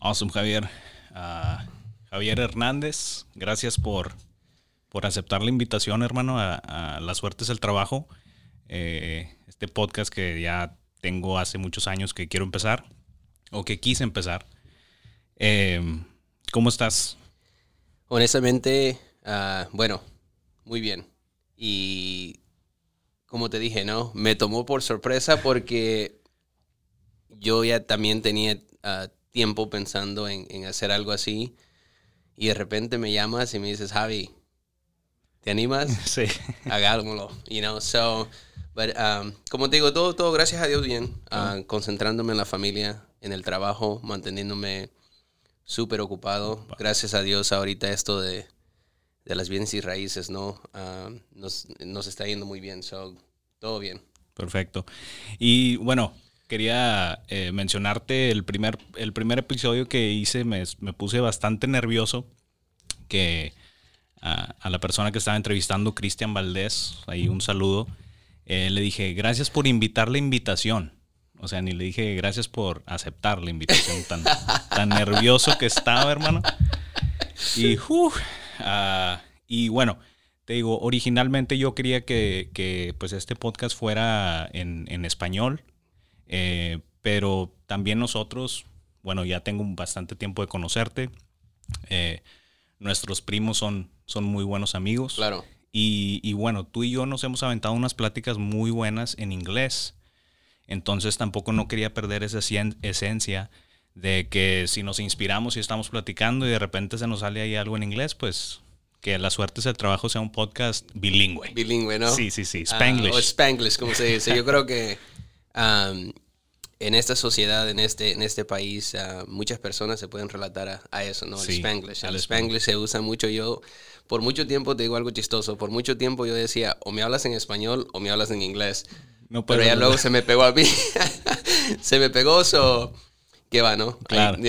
Awesome, Javier. Ah, Javier Hernández, gracias por, por aceptar la invitación, hermano, a, La Suerte es el Trabajo. Eh, este podcast que ya tengo hace muchos años que quiero empezar, o que quise empezar. Eh, ¿Cómo estás? Honestamente, ah, bueno, muy bien. Y como te dije, ¿no? Me tomó por sorpresa porque yo ya también tenía ah, tiempo pensando en, hacer algo así. Y de repente me llamas y me dices, Javi, ¿te animas? Sí. Hagámoslo, you know. So, but, um, como te digo, todo, todo, gracias a Dios, bien. Uh, concentrándome en la familia, en el trabajo, manteniéndome súper ocupado. Gracias a Dios, ahorita esto de, de las bienes y raíces, ¿no? Uh, nos, nos está yendo muy bien. So, todo bien. Perfecto. Y bueno, quería eh, mencionarte el primer, el primer episodio que hice, me, puse bastante nervioso que a, la persona que estaba entrevistando, Cristian Valdés, ahí un saludo, eh, le dije, gracias por invitar la invitación. O sea, ni le dije gracias por aceptar la invitación tan, tan nervioso que estaba, hermano. Y, uh, y bueno, te digo, originalmente yo quería que, pues este podcast fuera en, en español, eh, pero también nosotros, bueno, ya tengo bastante tiempo de conocerte. Eh, nuestros primos son, son muy buenos amigos. Claro. Y, bueno, tú y yo nos hemos aventado unas pláticas muy buenas en inglés. Entonces tampoco no quería perder esa esencia de que si nos inspiramos y estamos platicando y de repente se nos sale ahí algo en inglés, pues que la suerte es el trabajo sea un podcast bilingüe. Bilingüe, ¿no? Sí, sí, sí. Spanglish. o Spanglish, como se dice. Yo creo que en esta sociedad, en este, en este país, ah, muchas personas se pueden relatar a, eso, ¿no? El Spanglish. El Spanglish se usa mucho. Yo, por mucho tiempo, te digo algo chistoso, por mucho tiempo yo decía, o me hablas en español o me hablas en inglés. No Pero ya luego se me pegó a mí. se me pegó, so... ¿Qué va, no? Claro.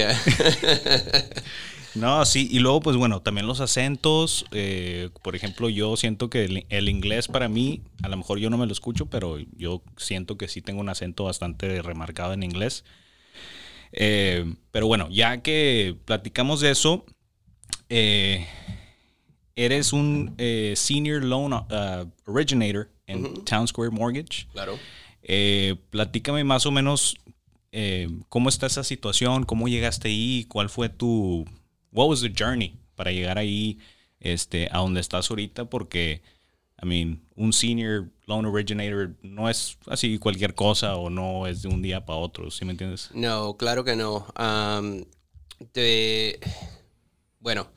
No, sí, y luego, pues bueno, también los acentos. Eh, por ejemplo, yo siento que el, inglés para mí, a lo mejor yo no me lo escucho, pero yo siento que sí tengo un acento bastante remarcado en inglés. Eh, pero bueno, ya que platicamos de eso, eh, eres un senior loan uh, originator en Town Square Mortgage. Claro. platícame más o menos cómo está esa situación, cómo llegaste ahí, cuál fue tu what was the journey para llegar ahí este, a donde estás ahorita? Porque, I mean, un senior loan originator no es así cualquier cosa o no es de un día para otro, ¿sí me entiendes? No, claro que no. bueno,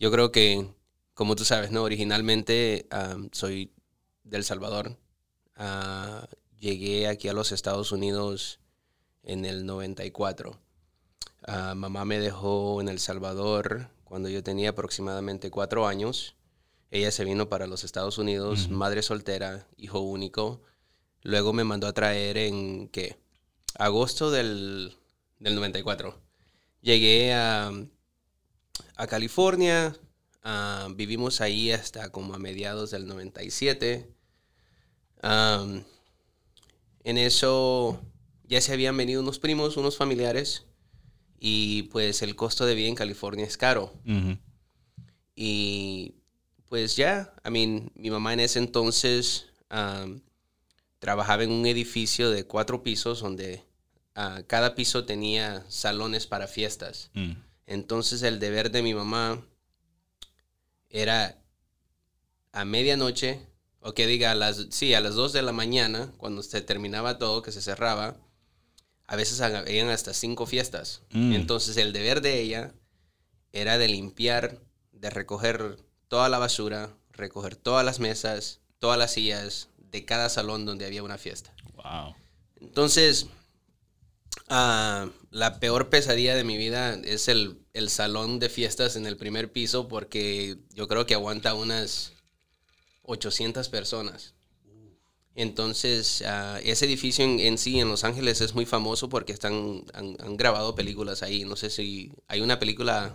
yo creo que, como tú sabes, ¿no? Originalmente soy del Salvador. Ah, llegué aquí a los Estados Unidos en el 94. Ah, mamá me dejó en El Salvador cuando yo tenía aproximadamente cuatro años. Ella se vino para los Estados Unidos, madre soltera, hijo único. Luego me mandó a traer en, ¿qué? Agosto del, del 94. Llegué a, a California, ah, vivimos ahí hasta como a mediados del 97. en eso ya se habían venido unos primos, unos familiares y pues el costo de vida en California es caro. Y pues ya, I mean, mi mamá en ese entonces trabajaba en un edificio de cuatro pisos donde ah, cada piso tenía salones para fiestas. Mm. Entonces el deber de mi mamá era a medianoche, o que diga, a las, sí, a las dos de la mañana, cuando se terminaba todo, que se cerraba, a veces habían hasta cinco fiestas. Mm. Entonces el deber de ella era de limpiar, de recoger toda la basura, recoger todas las mesas, todas las sillas de cada salón donde había una fiesta. Wow. Entonces, ah, la peor pesadilla de mi vida es el, el, salón de fiestas en el primer piso porque yo creo que aguanta unas 800 personas. Entonces, ah, ese edificio en, sí, en Los Ángeles, es muy famoso porque están, han, grabado películas ahí. No sé si hay una película,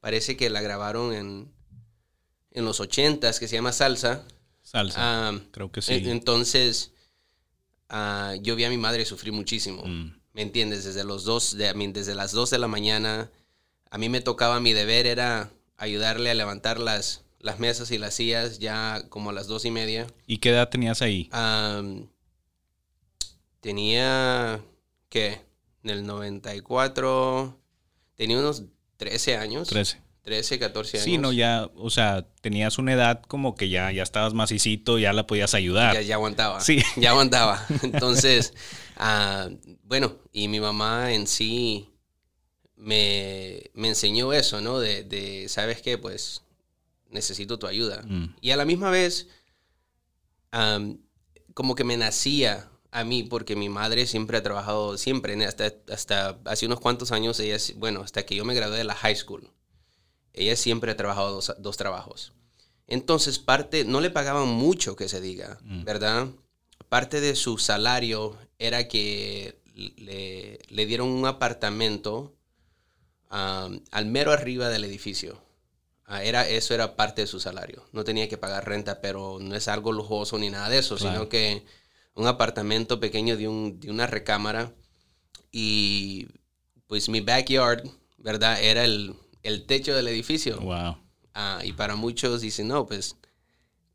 parece que la grabaron en, en los ochentas, que se llama Salsa. Salsa, creo que sí. Entonces, ah, yo vi a mi madre sufrir muchísimo. Mm. ¿me entiendes? Desde, los dos, de, desde las 2 de la mañana, a mí me tocaba, mi deber era ayudarle a levantar las, las mesas y las sillas ya como a las dos y media. ¿Y qué edad tenías ahí? tenía, ¿qué? En el 94, tenía unos 13 años. 13. 13, 14 años. Sí, no, ya, o sea, tenías una edad como que ya, ya estabas macicito, ya la podías ayudar. Ya, ya aguantaba. Sí. Ya aguantaba. Entonces, ah, bueno, y mi mamá en sí me, enseñó eso, ¿no? De, ¿sabes qué? Pues necesito tu ayuda. Mm. Y a la misma vez, como que me nacía a mí, porque mi madre siempre ha trabajado, siempre, hasta, hasta hace unos cuantos años, ella, bueno, hasta que yo me gradué de la high school ella siempre ha trabajado dos, trabajos. Entonces, parte, no le pagaban mucho que se diga, mm. ¿verdad? Parte de su salario era que le, dieron un apartamento al mero arriba del edificio. Ah, era, eso era parte de su salario. No tenía que pagar renta, pero no es algo lujoso ni nada de eso, sino que un apartamento pequeño de, un, de una recámara. Y pues mi backyard, ¿verdad? Era el, el techo del edificio. Wow. Ah, y para muchos dicen, no, pues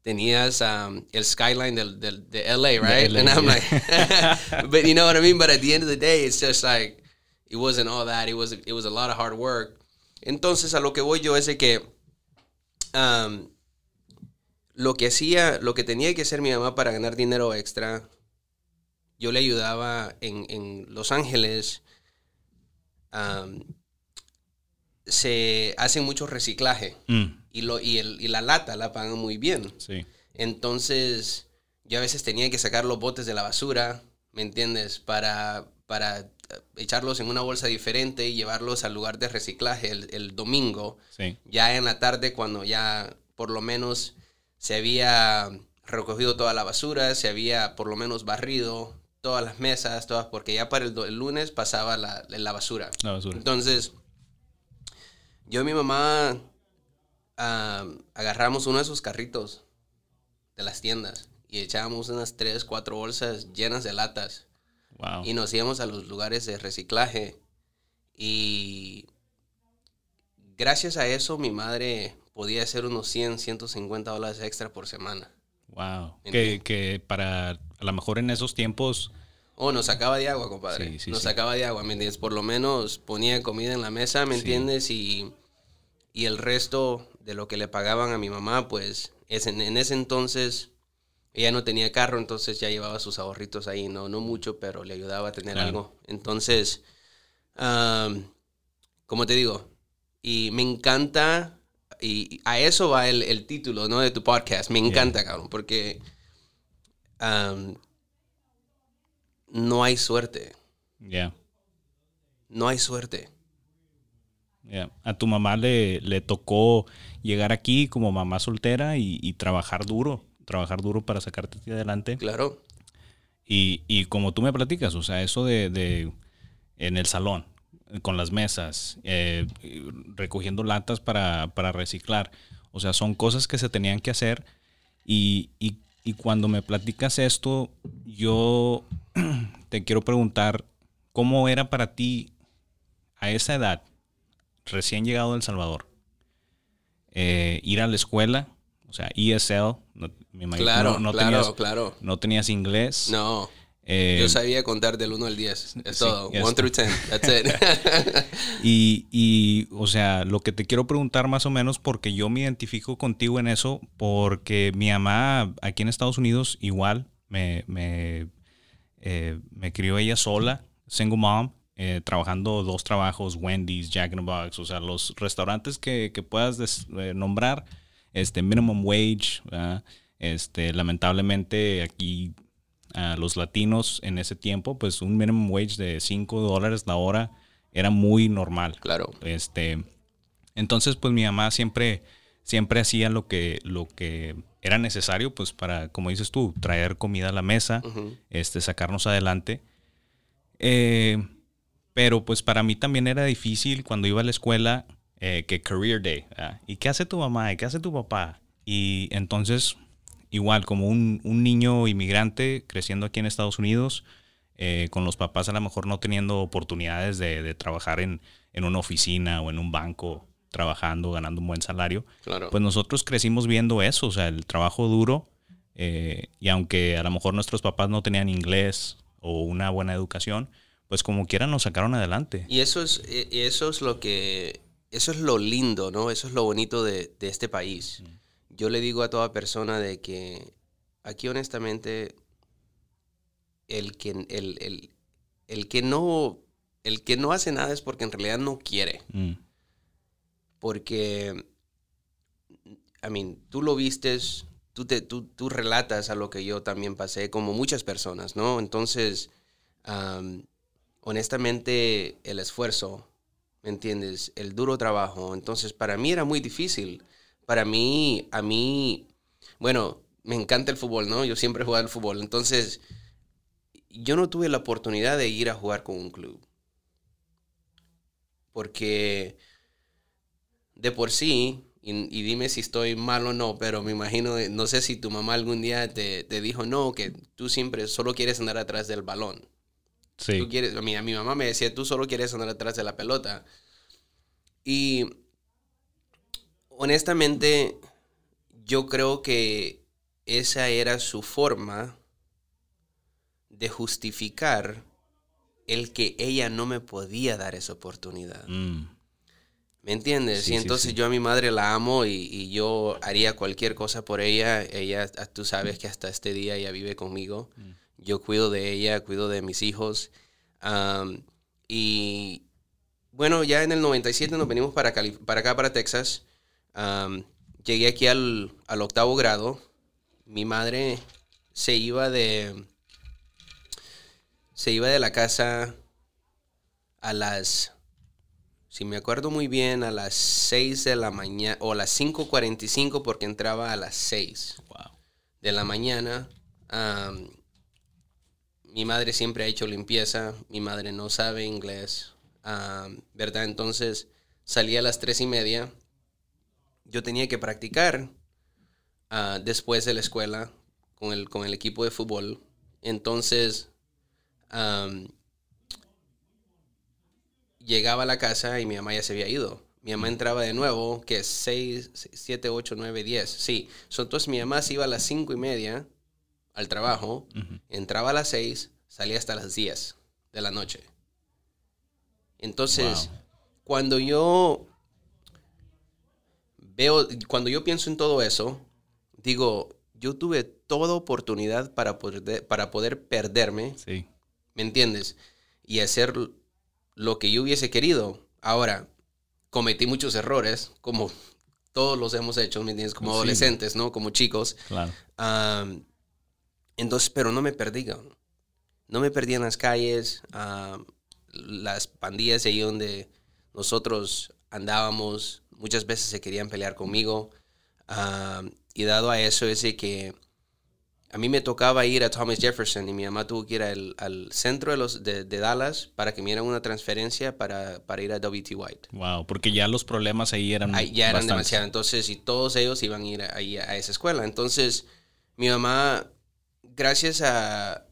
tenías um, el skyline del, del, de LA, right? and I'm like, but you know what I mean? But at the end of the day, it's just like, it wasn't all that. It was, it was a lot of hard work. Entonces, a lo que voy yo es de que um, lo que hacía, lo que tenía que hacer mi mamá para ganar dinero extra, yo le ayudaba en, en Los Ángeles. Um, se hacen mucho reciclaje mm. y, lo, y, el, y, la lata la pagan muy bien. Sí. Entonces, yo a veces tenía que sacar los botes de la basura, ¿me entiendes? Para, para echarlos en una bolsa diferente y llevarlos al lugar de reciclaje el, domingo. Sí. Ya en la tarde, cuando ya por lo menos se había recogido toda la basura, se había por lo menos barrido todas las mesas, todas, porque ya para el, lunes pasaba la, la, basura. La basura. Entonces, yo y mi mamá agarramos uno de esos carritos de las tiendas y echábamos unas tres, cuatro bolsas llenas de latas. Y nos íbamos a los lugares de reciclaje. Y gracias a eso mi madre podía hacer unos 100, 150 dólares extra por semana. Wow. Que, que, para a lo mejor en esos tiempos Oh, nos sacaba de agua, compadre. nos sacaba de agua, ¿me entiendes? Por lo menos ponía comida en la mesa, ¿me entiendes? Y, y, el resto de lo que le pagaban a mi mamá, pues es en, ese entonces ella no tenía carro, entonces ya llevaba sus ahorritos ahí, no, no mucho, pero le ayudaba a tener algo. Entonces, como te digo, y me encanta, y a eso va el, título, ¿no? De tu podcast, me encanta, cabrón, porque no hay suerte. Ya. No hay suerte. A tu mamá le, le, tocó llegar aquí como mamá soltera y, trabajar duro, trabajar duro para sacarte adelante. Claro. Y, como tú me platicas, o sea, eso de, en el salón, con las mesas, eh, recogiendo latas para, para, reciclar, o sea, son cosas que se tenían que hacer y, y y cuando me platicas esto, yo te quiero preguntar, ¿cómo era para ti a esa edad, recién llegado a El Salvador, eh, ir a la escuela? O sea, ESL, me imagino, claro, no, claro, tenías, claro. no tenías inglés. No. Eh, Yo sabía contar del 1 al 10. Es todo. 1 through 10. That's it. y, y, o sea, lo que te quiero preguntar más o menos, porque yo me identifico contigo en eso, porque mi mamá aquí en Estados Unidos igual me, me, eh, me crió ella sola, single mom, eh, trabajando dos trabajos, Wendy's, Jack in the Box, o sea, los restaurantes que, que puedas nombrar, este, minimum wage, este, lamentablemente aquí a los latinos en ese tiempo, pues un minimum wage de 5 dólares la hora era muy normal. Claro. Este, entonces, pues mi mamá siempre, siempre hacía lo que, lo que era necesario, pues para, como dices tú, traer comida a la mesa, este, sacarnos adelante. Eh, pero pues para mí también era difícil cuando iba a la escuela eh, que career day. ¿Y qué hace tu mamá? ¿Y qué hace tu papá? Y entonces igual como un, niño inmigrante creciendo aquí en Estados Unidos, eh, con los papás a lo mejor no teniendo oportunidades de, trabajar en, en, una oficina o en un banco, trabajando, ganando un buen salario. Claro. Pues nosotros crecimos viendo eso, o sea, el trabajo duro. Eh, y aunque a lo mejor nuestros papás no tenían inglés o una buena educación, pues como quiera nos sacaron adelante. Y eso es, eso es lo que, eso es lo lindo, ¿no? Eso es lo bonito de, de este país. Mm. Yo le digo a toda persona de que aquí honestamente el que, el, el, el que no el que no hace nada es porque en realidad no quiere. Mm. Porque, I mean, tú lo vistes, tú, te, tú, tú, relatas a lo que yo también pasé, como muchas personas, ¿no? Entonces, honestamente, el esfuerzo, ¿me entiendes? El duro trabajo. Entonces, para mí era muy difícil. Para mí, a mí, bueno, me encanta el fútbol, ¿no? Yo siempre he jugado al fútbol. Entonces, yo no tuve la oportunidad de ir a jugar con un club. Porque de por sí, y, dime si estoy mal o no, pero me imagino, no sé si tu mamá algún día te, dijo, no, que tú siempre solo quieres andar atrás del balón. Sí. Tú quieres, a, mí, a mi mamá me decía, tú solo quieres andar atrás de la pelota. Y honestamente, yo creo que esa era su forma de justificar el que ella no me podía dar esa oportunidad. Mm. ¿Me entiendes? y entonces yo a mi madre la amo y, yo haría cualquier cosa por ella. Ella, tú sabes que hasta este día ella vive conmigo. Mm. Yo cuido de ella, cuido de mis hijos. y bueno, ya en el 97 nos venimos para, para acá, para Texas. llegué aquí al, al octavo grado. Mi madre se iba de se iba de la casa a las si me acuerdo muy bien, a las 6 de la mañana, o a las 5.45 porque entraba a las 6 de la mañana. Mi madre siempre ha hecho limpieza, mi madre no sabe inglés, ¿verdad? Entonces salía a las 3 y media. Yo tenía que practicar ah, después de la escuela con el, con el equipo de fútbol. Entonces, llegaba a la casa y mi mamá ya se había ido. Mi mamá entraba de nuevo, que es 6, 7, 8, 9, 10. Sí. entonces mi mamá se iba a las 5 y media al trabajo, entraba a las 6, salía hasta las 10 de la noche. Entonces, cuando yo veo, cuando yo pienso en todo eso, digo, yo tuve toda oportunidad para poder, para poder perderme. Sí. ¿Me entiendes? Y hacer lo que yo hubiese querido. Ahora, cometí muchos errores, como todos los hemos hecho, ¿me entiendes? Como adolescentes, ¿no? Como chicos. Claro. Entonces, pero no me perdí, no me perdí en las calles, las pandillas ahí donde nosotros andábamos, muchas veces se querían pelear conmigo. y dado a eso, ese que a mí me tocaba ir a Thomas Jefferson y mi mamá tuvo que ir al, centro de, los, de, Dallas para que me dieran una transferencia para, ir a W.T. White. Wow, porque ya los problemas ahí eran Ya eran demasiados. Entonces, y todos ellos iban a ir ahí a, esa escuela. Entonces, mi mamá, gracias a,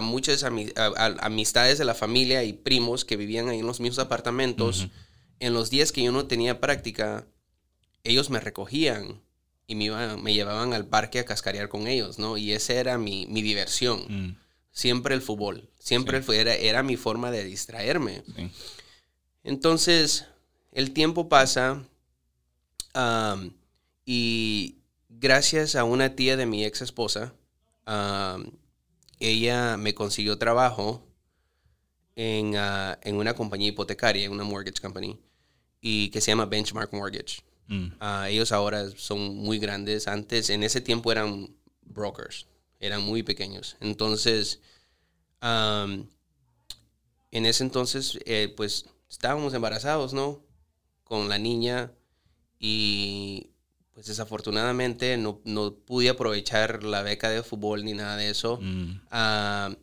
muchas amistades de la familia y primos que vivían ahí en los mismos apartamentos, en los días que yo no tenía práctica, ellos me recogían y me, me llevaban al parque a cascarear con ellos, ¿no? Y esa era mi, diversión. Mm. Siempre el fútbol. Siempre era, era, mi forma de distraerme. Entonces, el tiempo pasa y gracias a una tía de mi ex esposa, ella me consiguió trabajo en, ah, en, una compañía hipotecaria, en una mortgage company, y que se llama Benchmark Mortgage. Mm. Ah, ellos ahora son muy grandes. Antes, en ese tiempo eran brokers, eran muy pequeños. Entonces, en ese entonces, eh, pues estábamos embarazados, ¿no? Con la niña y pues desafortunadamente no, no pude aprovechar la beca de fútbol ni nada de eso. Mm. Ah,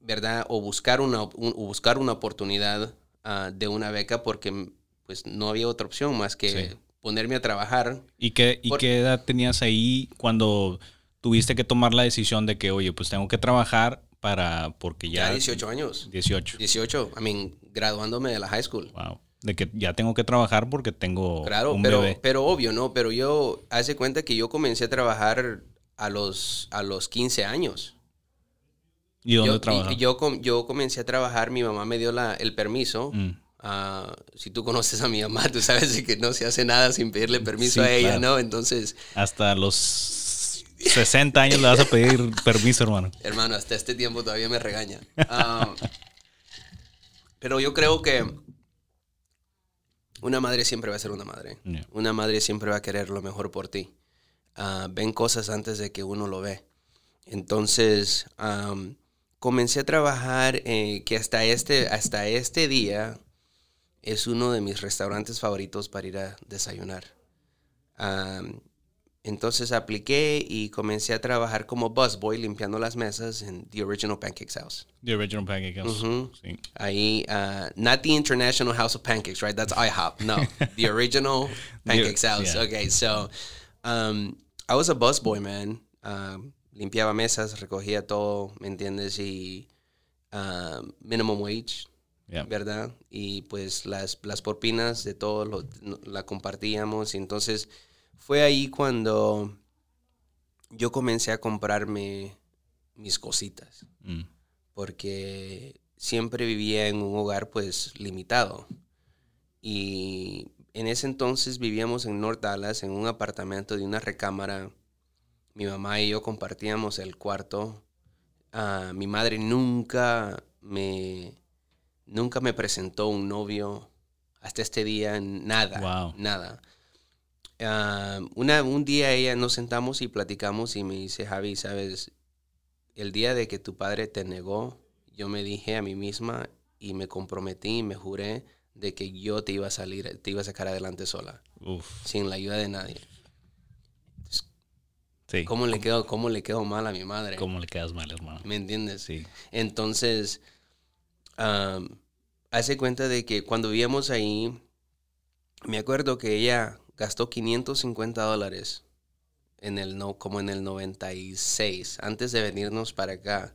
¿Verdad? O buscar una, buscar una oportunidad ah, de una beca porque pues no había otra opción más que ponerme a trabajar. ¿Y qué, y qué edad tenías ahí cuando tuviste que tomar la decisión de que, oye, pues tengo que trabajar para, porque ya... Ya 18 años. 18. 18, I mean, graduándome de la high school. Wow. De que ya tengo que trabajar porque tengo Claro, un pero, bebé. pero obvio, ¿no? Pero yo, hace cuenta que yo comencé a trabajar a los, a los 15 años. ¿Y dónde yo, trabajas? yo, com- yo comencé a trabajar, mi mamá me dio la, el permiso. Mm. Ah, si tú conoces a mi mamá, tú sabes que no se hace nada sin pedirle permiso Sí, a ella, claro. ¿no? Entonces, Hasta los 60 años le vas a pedir permiso, hermano. hermano, hasta este tiempo todavía me regaña. Ah, pero yo creo que una madre siempre va a ser una madre. Yeah. Una madre siempre va a querer lo mejor por ti. Ah, ven cosas antes de que uno lo ve. Entonces, am, comencé a trabajar eh, que hasta este, hasta este día es uno de mis restaurantes favoritos para ir a desayunar. Entonces apliqué y comencé a trabajar como busboy limpiando las mesas en The Original Pancakes House. The Original Pancake House. Sí. Ahí, uh, not the International House of Pancakes, right? That's IHOP. No, the original Pancakes House. yeah. Okay, so um, I was a busboy, man. Um, limpiaba mesas, recogía todo, ¿me entiendes? Y um, minimum wage, Yeah. ¿verdad? Y pues las, las propinas de todo lo, no- la compartíamos. Y entonces fue ahí cuando yo comencé a comprarme mis cositas Mm. porque siempre vivía en un hogar pues limitado. Y en ese entonces vivíamos en North Dallas, en un apartamento de una recámara. Mi mamá y yo compartíamos el cuarto. Ah, mi madre nunca me, nunca me presentó un novio hasta este día, nada, Wow. nada. Ah, una, un día ella nos sentamos y platicamos y me dice, Javi, sabes, el día de que tu padre te negó, yo me dije a mí misma y me comprometí y me juré de que yo te iba a salir, te iba a sacar adelante sola, Uf. sin la ayuda de nadie. Sí. ¿Cómo le quedó, cómo le mal a mi madre? ¿Cómo le quedas mal, hermano? ¿Me entiendes? Sí. Entonces, hace cuenta de que cuando vivíamos ahí, me acuerdo que ella gastó 550 dólares en el no, como en el 96, antes de venirnos para acá.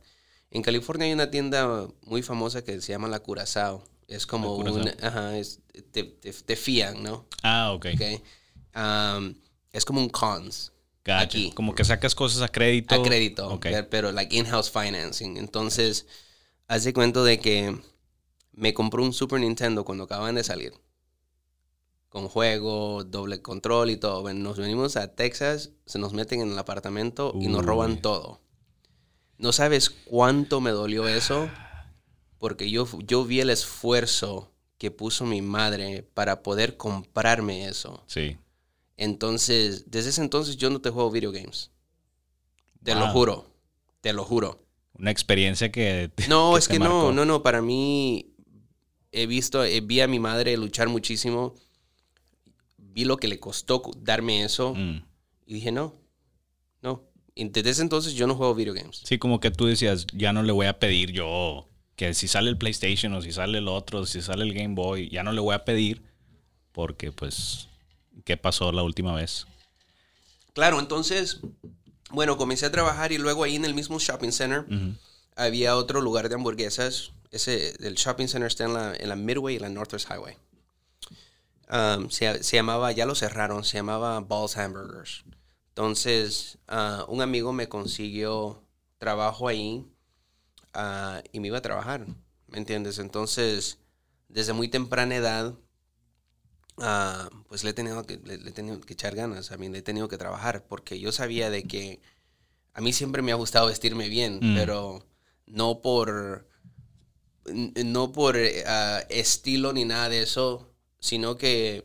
En California hay una tienda muy famosa que se llama La Curazao. Es como un, Curazao. ajá, es- te, te- te fían, ¿no? Ah, ok. Okay. Es como un cons. Gotcha. Aquí. Como que sacas cosas a crédito. A crédito, Ok. pero, pero like in-house financing. Entonces, hace cuento de que me compró un Super Nintendo cuando acaban de salir. Con juego, doble control y todo. Nos venimos a Texas, se nos meten en el apartamento y nos roban todo. No sabes cuánto me dolió eso, porque yo, yo vi el esfuerzo que puso mi madre para poder comprarme eso. Sí. Entonces, desde ese entonces yo no te juego video games. Te lo juro. Te lo juro. Una experiencia que. No, que es que no, marcó. no, no. Para mí, he visto, eh, vi a mi madre luchar muchísimo. Vi lo que le costó darme eso. Mm. Y dije, no, no. Y desde ese entonces yo no juego video games. Sí, como que tú decías, ya no le voy a pedir yo que si sale el PlayStation o si sale el otro, si sale el Game Boy, ya no le voy a pedir porque pues, ¿qué pasó la última vez? Claro, entonces, bueno, comencé a trabajar y luego ahí en el mismo shopping center Ujú. había otro lugar de hamburguesas. Ese, el shopping center está en la, en la Midway y la Northwest Highway. Um, se, se llamaba, ya lo cerraron, se llamaba Balls Hamburgers. Entonces, ah, un amigo me consiguió trabajo ahí ah, y me iba a trabajar, ¿me entiendes? Entonces, desde muy temprana edad, ah, pues le he, tenido que, le, le he tenido que echar ganas, a mí le he tenido que trabajar, porque yo sabía de que a mí siempre me ha gustado vestirme bien, Mm. pero no por, no por ah, estilo ni nada de eso, sino que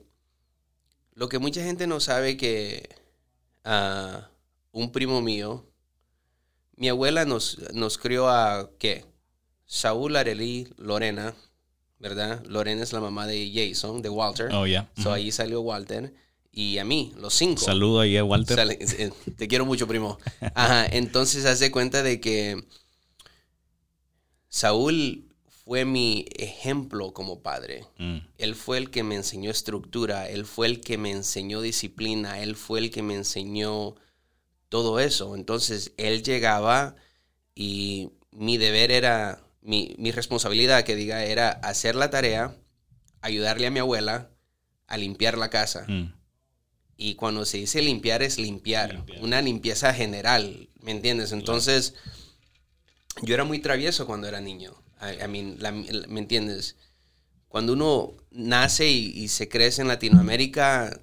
lo que mucha gente no sabe que ah, un primo mío, mi abuela nos, nos crió a, ¿qué? Saúl, Arely, Lorena, ¿verdad? Lorena es la mamá de Jason, de Walter. Oh, ya. So Ujú. ahí salió Walter y a mí, los cinco. Saludo ahí a Walter. Sale- eh, te quiero mucho, primo. Ajá, entonces hace cuenta de que Saúl fue mi ejemplo como padre. Mm. Él fue el que me enseñó estructura, él fue el que me enseñó disciplina, él fue el que me enseñó todo eso. Entonces él llegaba y mi deber era, mi, mi responsabilidad, que diga, era hacer la tarea, ayudarle a mi abuela a limpiar la casa. Mm. Y cuando se dice limpiar es limpiar, Limpiar. una limpieza general, ¿me entiendes? Entonces, yo era muy travieso cuando era niño. I, I mean, la- la- ¿me entiendes? Cuando uno nace y, y se crece en Latinoamérica,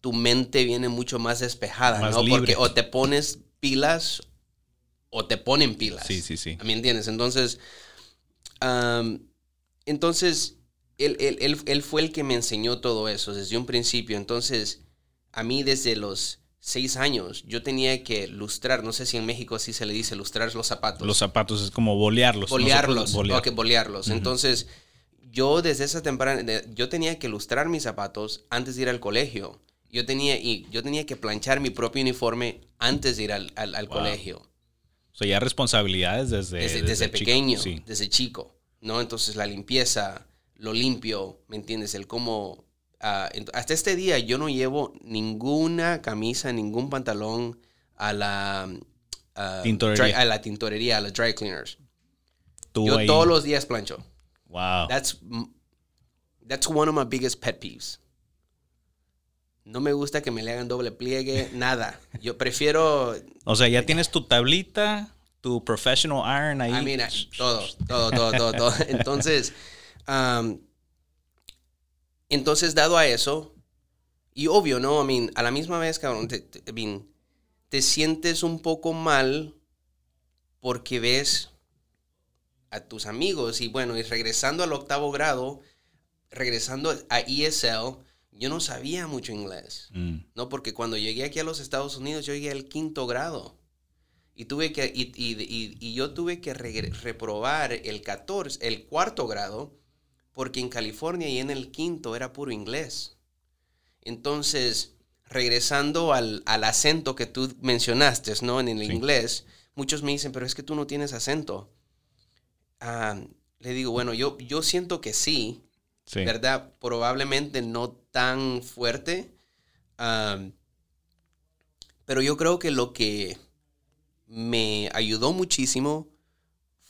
tu mente viene mucho más despejada, Más ¿no? libre. Porque o te pones pilas o te ponen pilas. Sí, sí, sí. ¿Me entiendes? Entonces, entonces él, él- él- él fue el que me enseñó todo eso desde un principio. Entonces, a mí desde los seis años, yo tenía que lustrar, no sé si en México así se le dice, lustrar los zapatos. Los zapatos es como bolearlos. bolearlos. Nosotros bolear. Ok, bolearlos. Entonces, yo desde esa temprana, yo tenía que lustrar mis zapatos antes de ir al colegio. Yo tenía, y yo tenía que planchar mi propio uniforme antes de ir al, al- al Wow. colegio. O sea, ya responsabilidades desde, desde, pequeño, Sí. desde chico, ¿no? Entonces la limpieza, lo limpio, ¿me entiendes? El cómo... ent- hasta este día yo no llevo ninguna camisa, ningún pantalón a la... Tintorería. dry- a la tintorería, a las dry cleaners. Tú yo ahí. todos los días plancho. Wow. That's, that's one of my biggest pet peeves. No me gusta que me le hagan doble pliegue, nada. Yo prefiero O sea, ya tienes tu tablita, tu professional iron ahí. Ah, mira, todo, todo, todo, todo, todo. Entonces, am, entonces, dado a eso, y obvio, ¿no? I mean, a la misma vez, cabrón, te, te- I mean, te sientes un poco mal porque ves a tus amigos y bueno, y regresando al octavo grado, regresando a ESL, yo no sabía mucho inglés. Mm. ¿no? Porque cuando llegué aquí a los Estados Unidos, yo llegué al quinto grado. Y, tuve que, y, y- y- y yo tuve que reprobar el 14, el cuarto grado, porque en California y en el quinto era puro inglés. Entonces, regresando al, al acento que tú mencionaste, ¿no? En el Sí. inglés, muchos me dicen, pero es que tú no tienes acento. Ah, le digo, bueno, yo, yo siento que sí, Sí. ¿verdad? Probablemente no tan fuerte. pero yo creo que lo que me ayudó muchísimo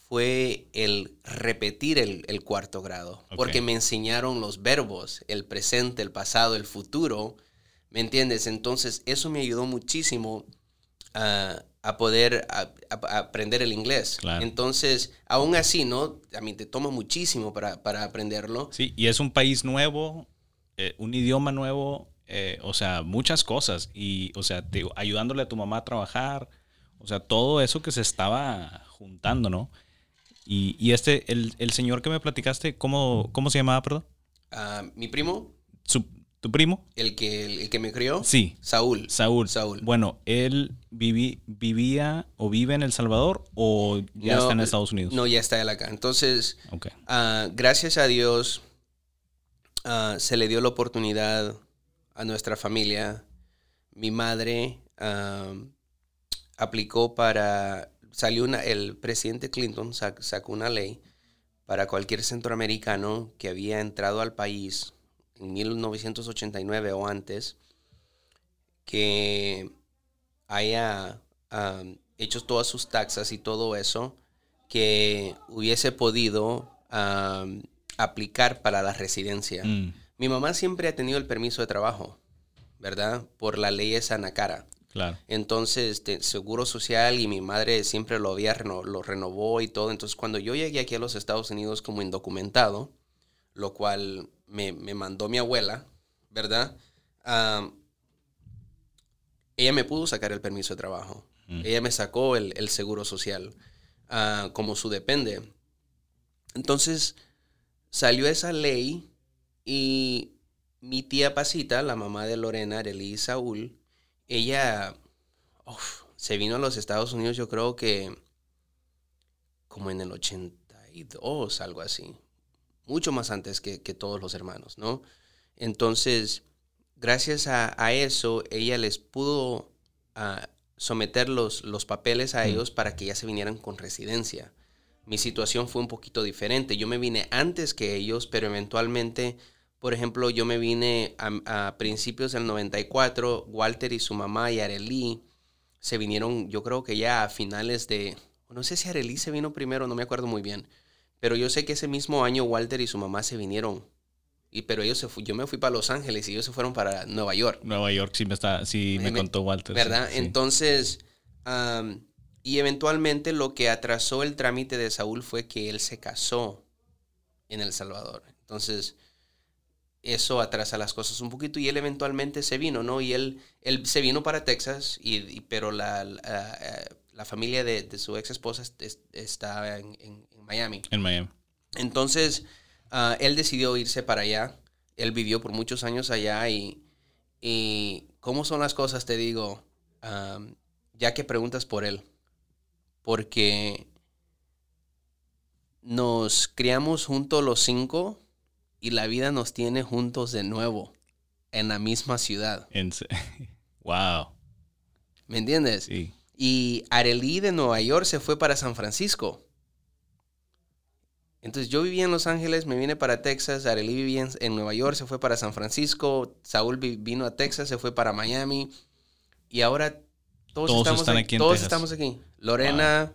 fue el repetir el, el cuarto grado. Porque me enseñaron los verbos, el presente, el pasado, el futuro. ¿Me entiendes? Entonces eso me ayudó muchísimo a, a poder a- a- a aprender el inglés. Claro. Entonces, aún así, ¿no? A mí te toma muchísimo para, para aprenderlo. Sí, y es un país nuevo, eh, un idioma nuevo, eh, o sea, muchas cosas. Y, o sea, te- ayudándole a tu mamá a trabajar, o sea, todo eso que se estaba juntando, ¿no? Y, y este, el, el señor que me platicaste, ¿cómo, cómo se llamaba, perdón? Ah, mi primo, Su- ¿Tu primo? el que, el, que me crió, Sí, Saúl. Saúl. Saúl. Bueno, ¿él viví- vivía o vive en El Salvador o ya No, está en Estados Unidos? No, ya está él acá. Entonces, ah, gracias a Dios, ah, se le dio la oportunidad a nuestra familia. Mi madre aplicó para, salió una, el presidente Clinton sac- sacó una ley para cualquier centroamericano que había entrado al país en 1989 o antes, que haya hecho todas sus taxas y todo eso, que hubiese podido aplicar para la residencia. Mm, Mi mamá siempre ha tenido el permiso de trabajo, ¿verdad? Por la ley de Sanacara. Claro. Entonces, de seguro social y mi madre siempre lo había reno- lo renovó y todo. Entonces, cuando yo llegué aquí a los Estados Unidos como indocumentado, lo cual me, me mandó mi abuela, ¿verdad? Ella me pudo sacar el permiso de trabajo. Mm. Ella me sacó el, el seguro social ah, como su depende. Entonces, salió esa ley y mi tía Pasita, la mamá de Lorena, Arely y Saúl, ella uf, se vino a los Estados Unidos, yo creo que como en el 82, algo así. Mucho más antes que, que todos los hermanos, ¿no? Entonces, gracias a, a eso, ella les pudo ah, someter los, los papeles a Mm. ellos para que ya se vinieran con residencia. Mi situación fue un poquito diferente. Yo me vine antes que ellos, pero eventualmente, por ejemplo, yo me vine a, a principios del 94. Walter y su mamá y Arely se vinieron, yo creo que ya a finales de no sé si Arely se vino primero, no me acuerdo muy bien. Pero yo sé que ese mismo año Walter y su mamá se vinieron. Y, pero ellos se yo me fui para Los Ángeles y ellos se fueron para Nueva York. Nueva York, sí me, está, sí me, contó Walter. ¿Verdad? Entonces, y eventualmente lo que atrasó el trámite de Saúl fue que él se casó en El Salvador. Entonces, eso atrasa las cosas un poquito y él eventualmente se vino, ¿no? Y él, él se vino para Texas, y, pero la, la, familia de, su ex esposa está en, Miami. En Miami. Entonces, ah, él decidió irse para allá. Él vivió por muchos años allá y, y ¿cómo son las cosas? Te digo, ya que preguntas por él. Porque nos criamos juntos los cinco y la vida nos tiene juntos de nuevo en la misma ciudad. wow. ¿Me entiendes? Sí. Y Arely de Nueva York se fue para San Francisco. Entonces yo vivía en Los Ángeles, me vine para Texas, Arely vivía en, Nueva York, se fue para San Francisco, Saúl vino a Texas, se fue para Miami y ahora todos, estamos aquí. todos estamos aquí. Lorena,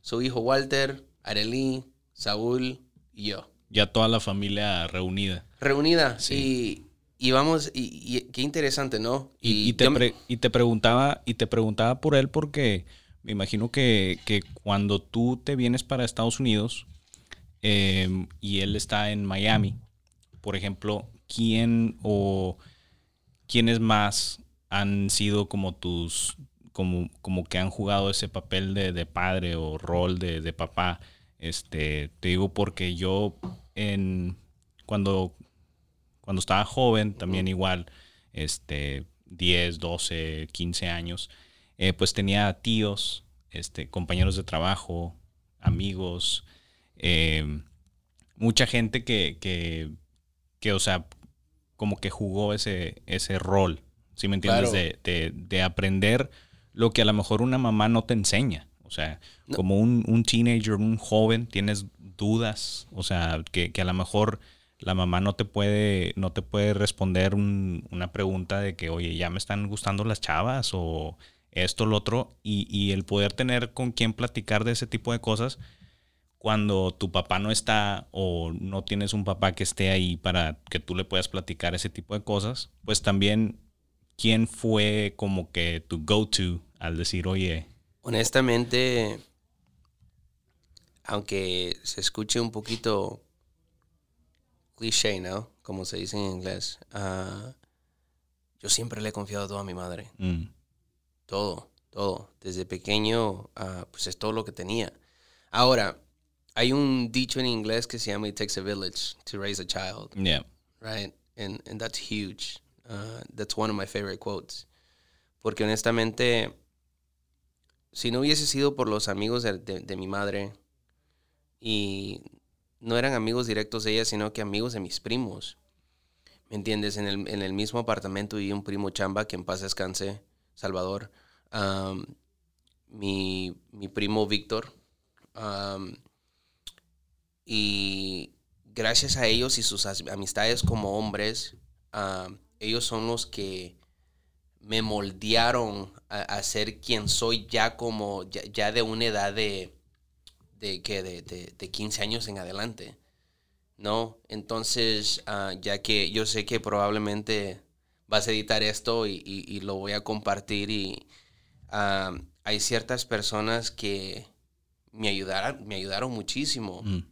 su hijo Walter, Arely, Saúl y yo ya toda la familia reunida. Reunida, sí. Y, vamos, y, qué interesante, ¿no? Y, te y, te preguntaba, y te preguntaba por él porque me imagino que, cuando tú te vienes para Estados Unidos em, y él está en Miami, por ejemplo, ¿quién o quiénes más han sido como tus, como, como que han jugado ese papel de, padre o rol de, de papá? Este, te digo porque yo en cuando, cuando estaba joven, también igual, este, 10, 12, 15 años, eh, pues tenía tíos, este, compañeros de trabajo, amigos, em, mucha gente que, que, que, o sea, como que jugó ese, ese rol, ¿sí me entiendes? De, de, aprender lo que a lo mejor una mamá no te enseña. O sea, como un, un, teenager, un joven, tienes dudas, o sea, que, a lo mejor la mamá no te puede, no te puede responder una pregunta de que, oye, ya me están gustando las chavas o esto, lo otro, y, el poder tener con quien platicar de ese tipo de cosas cuando tu papá no está o no tienes un papá que esté ahí para que tú le puedas platicar ese tipo de cosas, pues también quién fue como que tu go-to al decir, oye. Honestamente, aunque se escuche un poquito cliché, ¿no? Como se dice en inglés, ah, yo siempre le he confiado todo a mi madre. Mm. Todo, todo. Desde pequeño, uh, pues es todo lo que tenía. Ahora, hay un dicho en inglés que se llama It takes a village to raise a child. Yeah. Right? And, and that's huge. Uh, that's one of my favorite quotes. Porque honestamente, si no hubiese sido por los amigos de, de mi madre, y no eran amigos directos de ella, sino que amigos de mis primos. ¿Me entiendes? En el, en el mismo apartamento y un primo chamba que en paz descanse, Salvador. mi, mi, primo Víctor. y gracias a ellos y sus amistades como hombres, ellos son los que me moldearon a, ser quien soy ya como, ya de una edad de, de que de, de, 15 años en adelante, ¿no? Entonces, ah, ya que yo sé que probablemente vas a editar esto y, lo voy a compartir y hay ciertas personas que me ayudaron, me ayudaron muchísimo. Mm.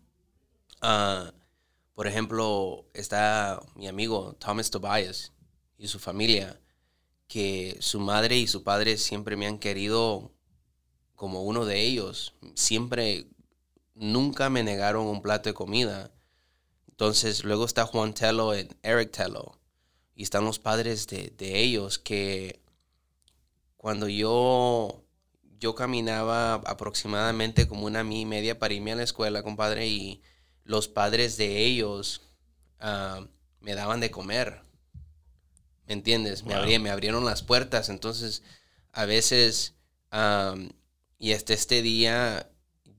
Ah, por ejemplo, está mi amigo Thomas Tobias y su familia, que su madre y su padre siempre me han querido como uno de ellos. Siempre nunca me negaron un plato de comida. Entonces luego está Juan Tello y Eric Tello. Y están los padres de, ellos que cuando yo, yo caminaba aproximadamente como una milla y media para irme a la escuela, compadre, y los padres de ellos ah, me daban de comer. ¿Me entiendes? Me, me abrieron las puertas. Entonces, a veces, y hasta este día,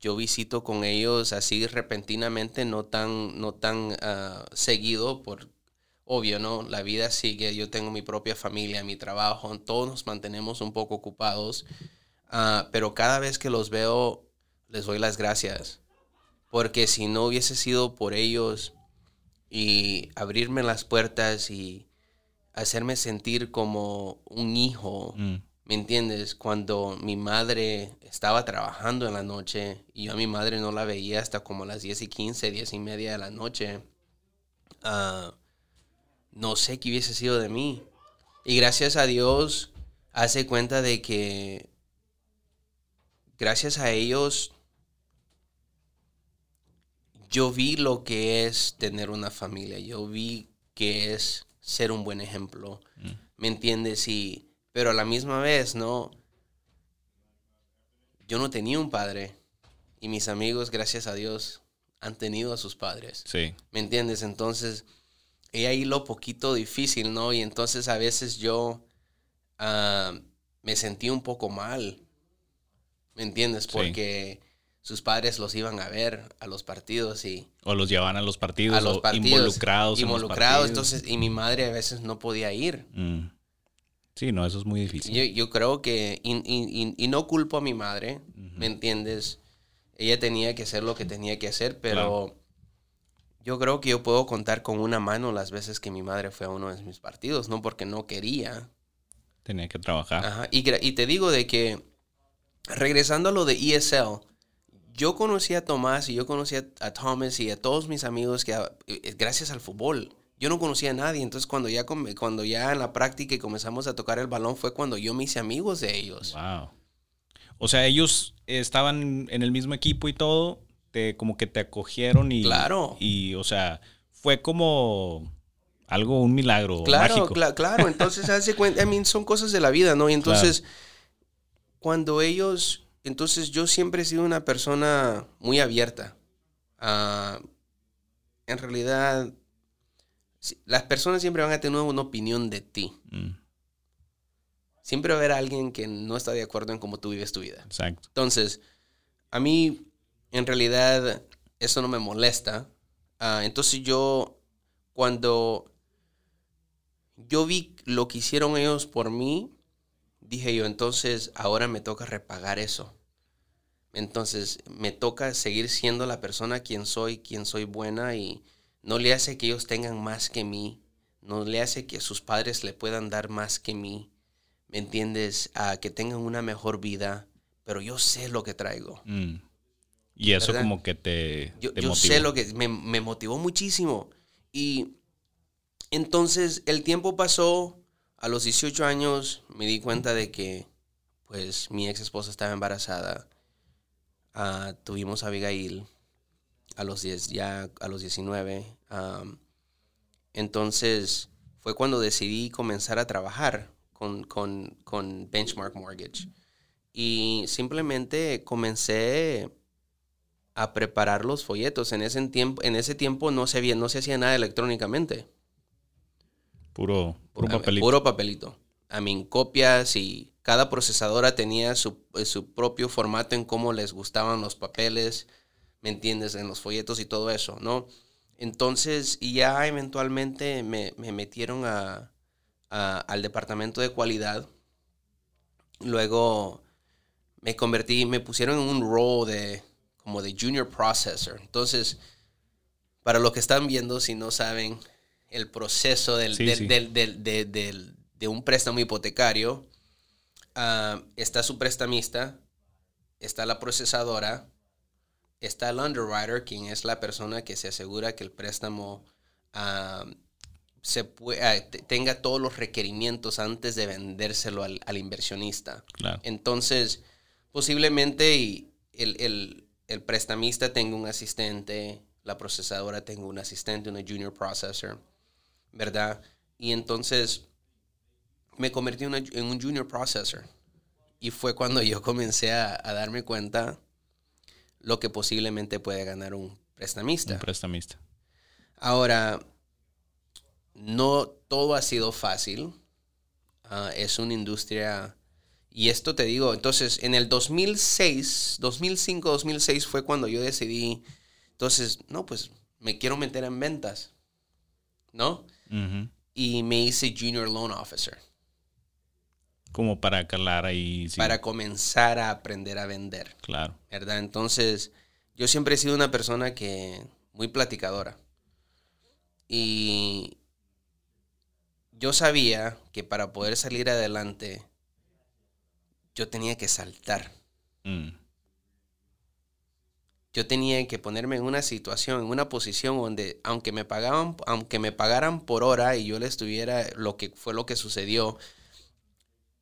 yo visito con ellos así repentinamente, no tan, no tan ah, seguido, por obvio, ¿no? La vida sigue, yo tengo mi propia familia, mi trabajo, todos nos mantenemos un poco ocupados, ah, pero cada vez que los veo les doy las gracias. Porque si no hubiese sido por ellos y abrirme las puertas y hacerme sentir como un hijo, Mm. ¿Me entiendes? Cuando mi madre estaba trabajando en la noche y yo a mi madre no la veía hasta como las 10 y 15, 10 y media de la noche, ah, no sé qué hubiese sido de mí. Y gracias a Dios, hace cuenta de que gracias a ellos, yo vi lo que es tener una familia, yo vi que es ser un buen ejemplo, ¿me entiendes? Y, pero a la misma vez, ¿no? Yo no tenía un padre y mis amigos, gracias a Dios, han tenido a sus padres. Sí. ¿Me entiendes? Entonces, y ahí lo poquito difícil, ¿no? Y entonces a veces yo ah, me sentí un poco mal, ¿me entiendes? Sí. Porque sus padres los iban a ver a los partidos y O los llevaban a los partidos, a los o partidos involucrados. en los involucrados, partidos. entonces, y mi madre a veces no podía ir. Mm. Sí, no, eso es muy difícil. Yo, yo creo que, y, y- y- y no culpo a mi madre, ¿me entiendes? Ella tenía que hacer lo que tenía que hacer, pero yo creo que yo puedo contar con una mano las veces que mi madre fue a uno de mis partidos, no porque no quería. Tenía que trabajar. Ajá, Y, te digo de que, regresando a lo de ESL, yo conocí a Tomás y yo conocí a, a Thomas y a todos mis amigos que eh, gracias al fútbol. Yo no conocía a nadie, entonces cuando ya, cuando ya en la práctica y comenzamos a tocar el balón fue cuando yo me hice amigos de ellos. Wow. O sea, ellos estaban en el mismo equipo y todo, te, como que te acogieron y. Claro. Y, o sea, fue como algo, un milagro Claro, mágico. cla- claro. Entonces, hace cuenta, I mean, son cosas de la vida, ¿no? Y entonces, cuando ellos, entonces yo siempre he sido una persona muy abierta. Ah, en realidad, las personas siempre van a tener una opinión de ti. Mm, Siempre va a haber alguien que no está de acuerdo en cómo tú vives tu vida. exacto. Entonces, a mí, en realidad, eso no me molesta. Ah, entonces yo, cuando yo vi lo que hicieron ellos por mí, dije yo, entonces ahora me toca repagar eso. Entonces me toca seguir siendo la persona quien soy, quien soy buena y no le hace que ellos tengan más que mí, no le hace que sus padres le puedan dar más que mí, ¿me entiendes? A que tengan una mejor vida, pero yo sé lo que traigo. Mm. Y eso ¿Verdad? como que te, Yo, te yo motivó. sé lo que me, me motivó muchísimo. Y entonces el tiempo pasó, a los 18 años me di cuenta de que pues mi ex esposa estaba embarazada. Ah, tuvimos a Abigail a los 10, ya a los 19. am, entonces fue cuando decidí comenzar a trabajar con, con, con Benchmark Mortgage. Y simplemente comencé a preparar los folletos. En ese tiempo, en ese tiempo no se, había- no se hacía nada electrónicamente. Puro, puro papelito. Puro papelito. A mí, copias y cada procesadora tenía su, su propio formato en cómo les gustaban los papeles, ¿me entiendes? En los folletos y todo eso, ¿no? Entonces, y ya eventualmente me, me metieron a, a- al departamento de cualidad. Luego me convertí, me pusieron en un role de como de junior processor. Entonces, para los que están viendo, si no saben el proceso del, Sí, del- sí. del- del- de, del- de un préstamo hipotecario, ah, está su prestamista, está la procesadora, está el underwriter, quien es la persona que se asegura que el préstamo ah, se tenga todos los requerimientos antes de vendérselo al, al inversionista. Claro. Entonces, posiblemente el, el- el prestamista tenga un asistente, la procesadora tenga un asistente, una junior processor, ¿verdad? Y entonces me convertí en, una- en un junior processor. Y fue cuando yo comencé a, a darme cuenta lo que posiblemente puede ganar un prestamista. Un prestamista. Ahora, no todo ha sido fácil. Ah, es una industria... Y esto te digo, entonces en el 2006, 2005, 2006 fue cuando yo decidí, entonces, no, pues me quiero meter en ventas, ¿no? Y me hice Junior Loan Officer. Como para calar ahí. sí, para comenzar a aprender a vender, Claro. ¿verdad? Entonces, yo siempre he sido una persona que muy platicadora. Y yo sabía que para poder salir adelante, yo tenía que saltar. Mm, Yo tenía que ponerme en una situación, en una posición donde, aunque me pagaban, aunque me pagaran por hora y yo le estuviera, lo que fue lo que sucedió,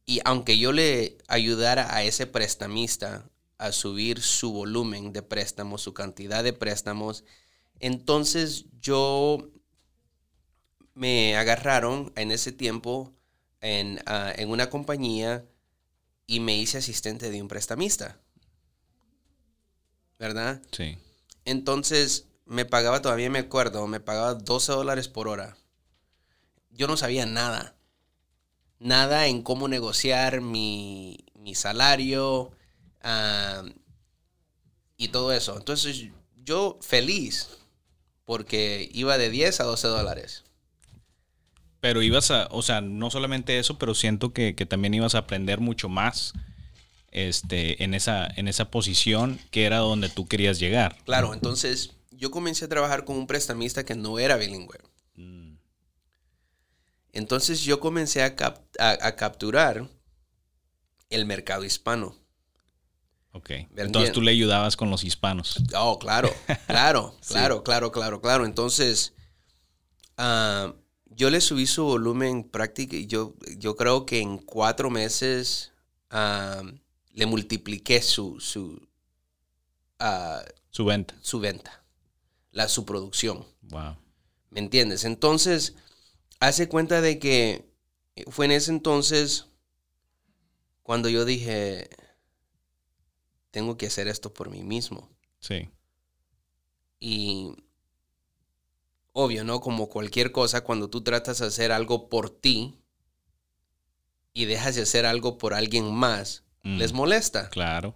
y aunque yo le ayudara a ese prestamista a subir su volumen de préstamos, su cantidad de préstamos, entonces yo me agarraron en ese tiempo en, ah, en una compañía y me hice asistente de un prestamista. ¿Verdad? sí. Entonces me pagaba, todavía me acuerdo, me pagaba 12 dólares por hora. Yo no sabía nada. Nada en cómo negociar mi, mi salario ah, y todo eso. Entonces yo feliz porque iba de 10 a 12 dólares. Pero ibas a, o sea, no solamente eso, pero siento que, que también ibas a aprender mucho más este, en, esa, en esa posición que era donde tú querías llegar. Claro, entonces yo comencé a trabajar con un prestamista que no era bilingüe. Mm, Entonces yo comencé a, cap- a- a capturar el mercado hispano. ok. Entonces tú le ayudabas con los hispanos. Oh, claro, claro, Sí. claro, claro, claro, claro. Entonces, ah, yo le subí su volumen práctico. Yo, yo creo que en cuatro meses ah, le multipliqué su, su, ah, Su venta. su venta, la, su producción. Wow. ¿Me entiendes? Entonces, hace cuenta de que fue en ese entonces cuando yo dije, tengo que hacer esto por mí mismo. Sí. Y obvio, ¿no? Como cualquier cosa, cuando tú tratas de hacer algo por ti y dejas de hacer algo por alguien más, Mm, les molesta, Claro.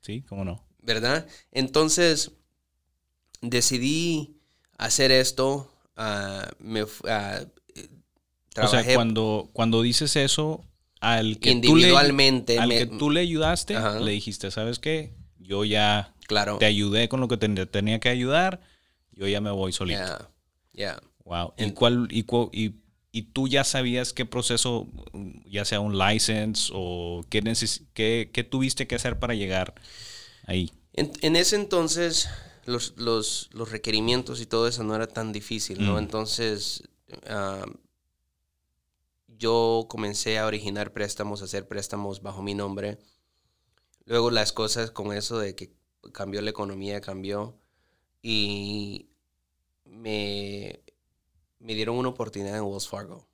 Sí, cómo no. ¿verdad? Entonces, decidí hacer esto. ah, me, fu- eh, O trabajé sea, cuando, cuando dices eso, al que tú le, individualmente. al me- que tú le ayudaste, Ajá. le dijiste, ¿sabes qué? Yo ya claro. te ayudé con lo que te- tenía que ayudar, yo ya me voy solito. Ya, ya. Wow. ¿Y, cuál, y, cu- y, y tú ya sabías qué proceso, ya sea un license o qué, neces- qué, qué tuviste que hacer para llegar ahí? En, en ese entonces, los, los, los requerimientos y todo eso no era tan difícil, ¿no? Mm. Entonces, ah, yo comencé a originar préstamos, a hacer préstamos bajo mi nombre. Luego las cosas con eso de que cambió la economía, cambió. Y me, me dieron una oportunidad en Wells Fargo.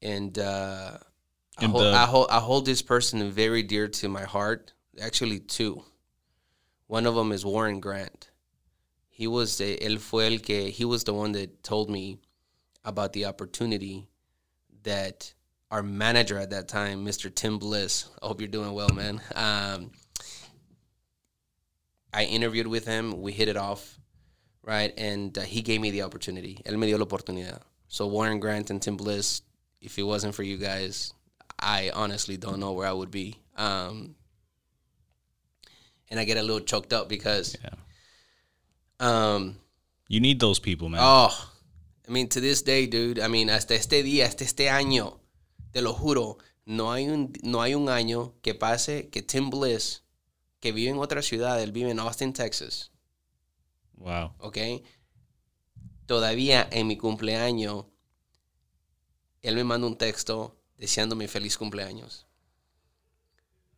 And uh, I, hold, the- I, hold, I hold this person very dear to my heart. Actually, two. One of them is Warren Grant. He was the, él fue el que, he was the one that told me about the opportunity that our manager at that time, Mr. Tim Bliss, I hope you're doing well, man. Um, I interviewed with him. We hit it off, right? And uh, he gave me the opportunity. Él me dio la oportunidad. So Warren Grant and Tim Bliss, if it wasn't for you guys, I honestly don't know where I would be. Um, and I get a little choked up because, Yeah. um, You need those people, man. Oh, I mean, to this day, dude. I mean, hasta este día, hasta este año, te lo juro, no hay un, no hay un año que pase que Tim Bliss, que vive en otra ciudad, él vive en Austin, Texas, Wow. ¿ok? Todavía en mi cumpleaños, él me manda un texto deseándome feliz cumpleaños.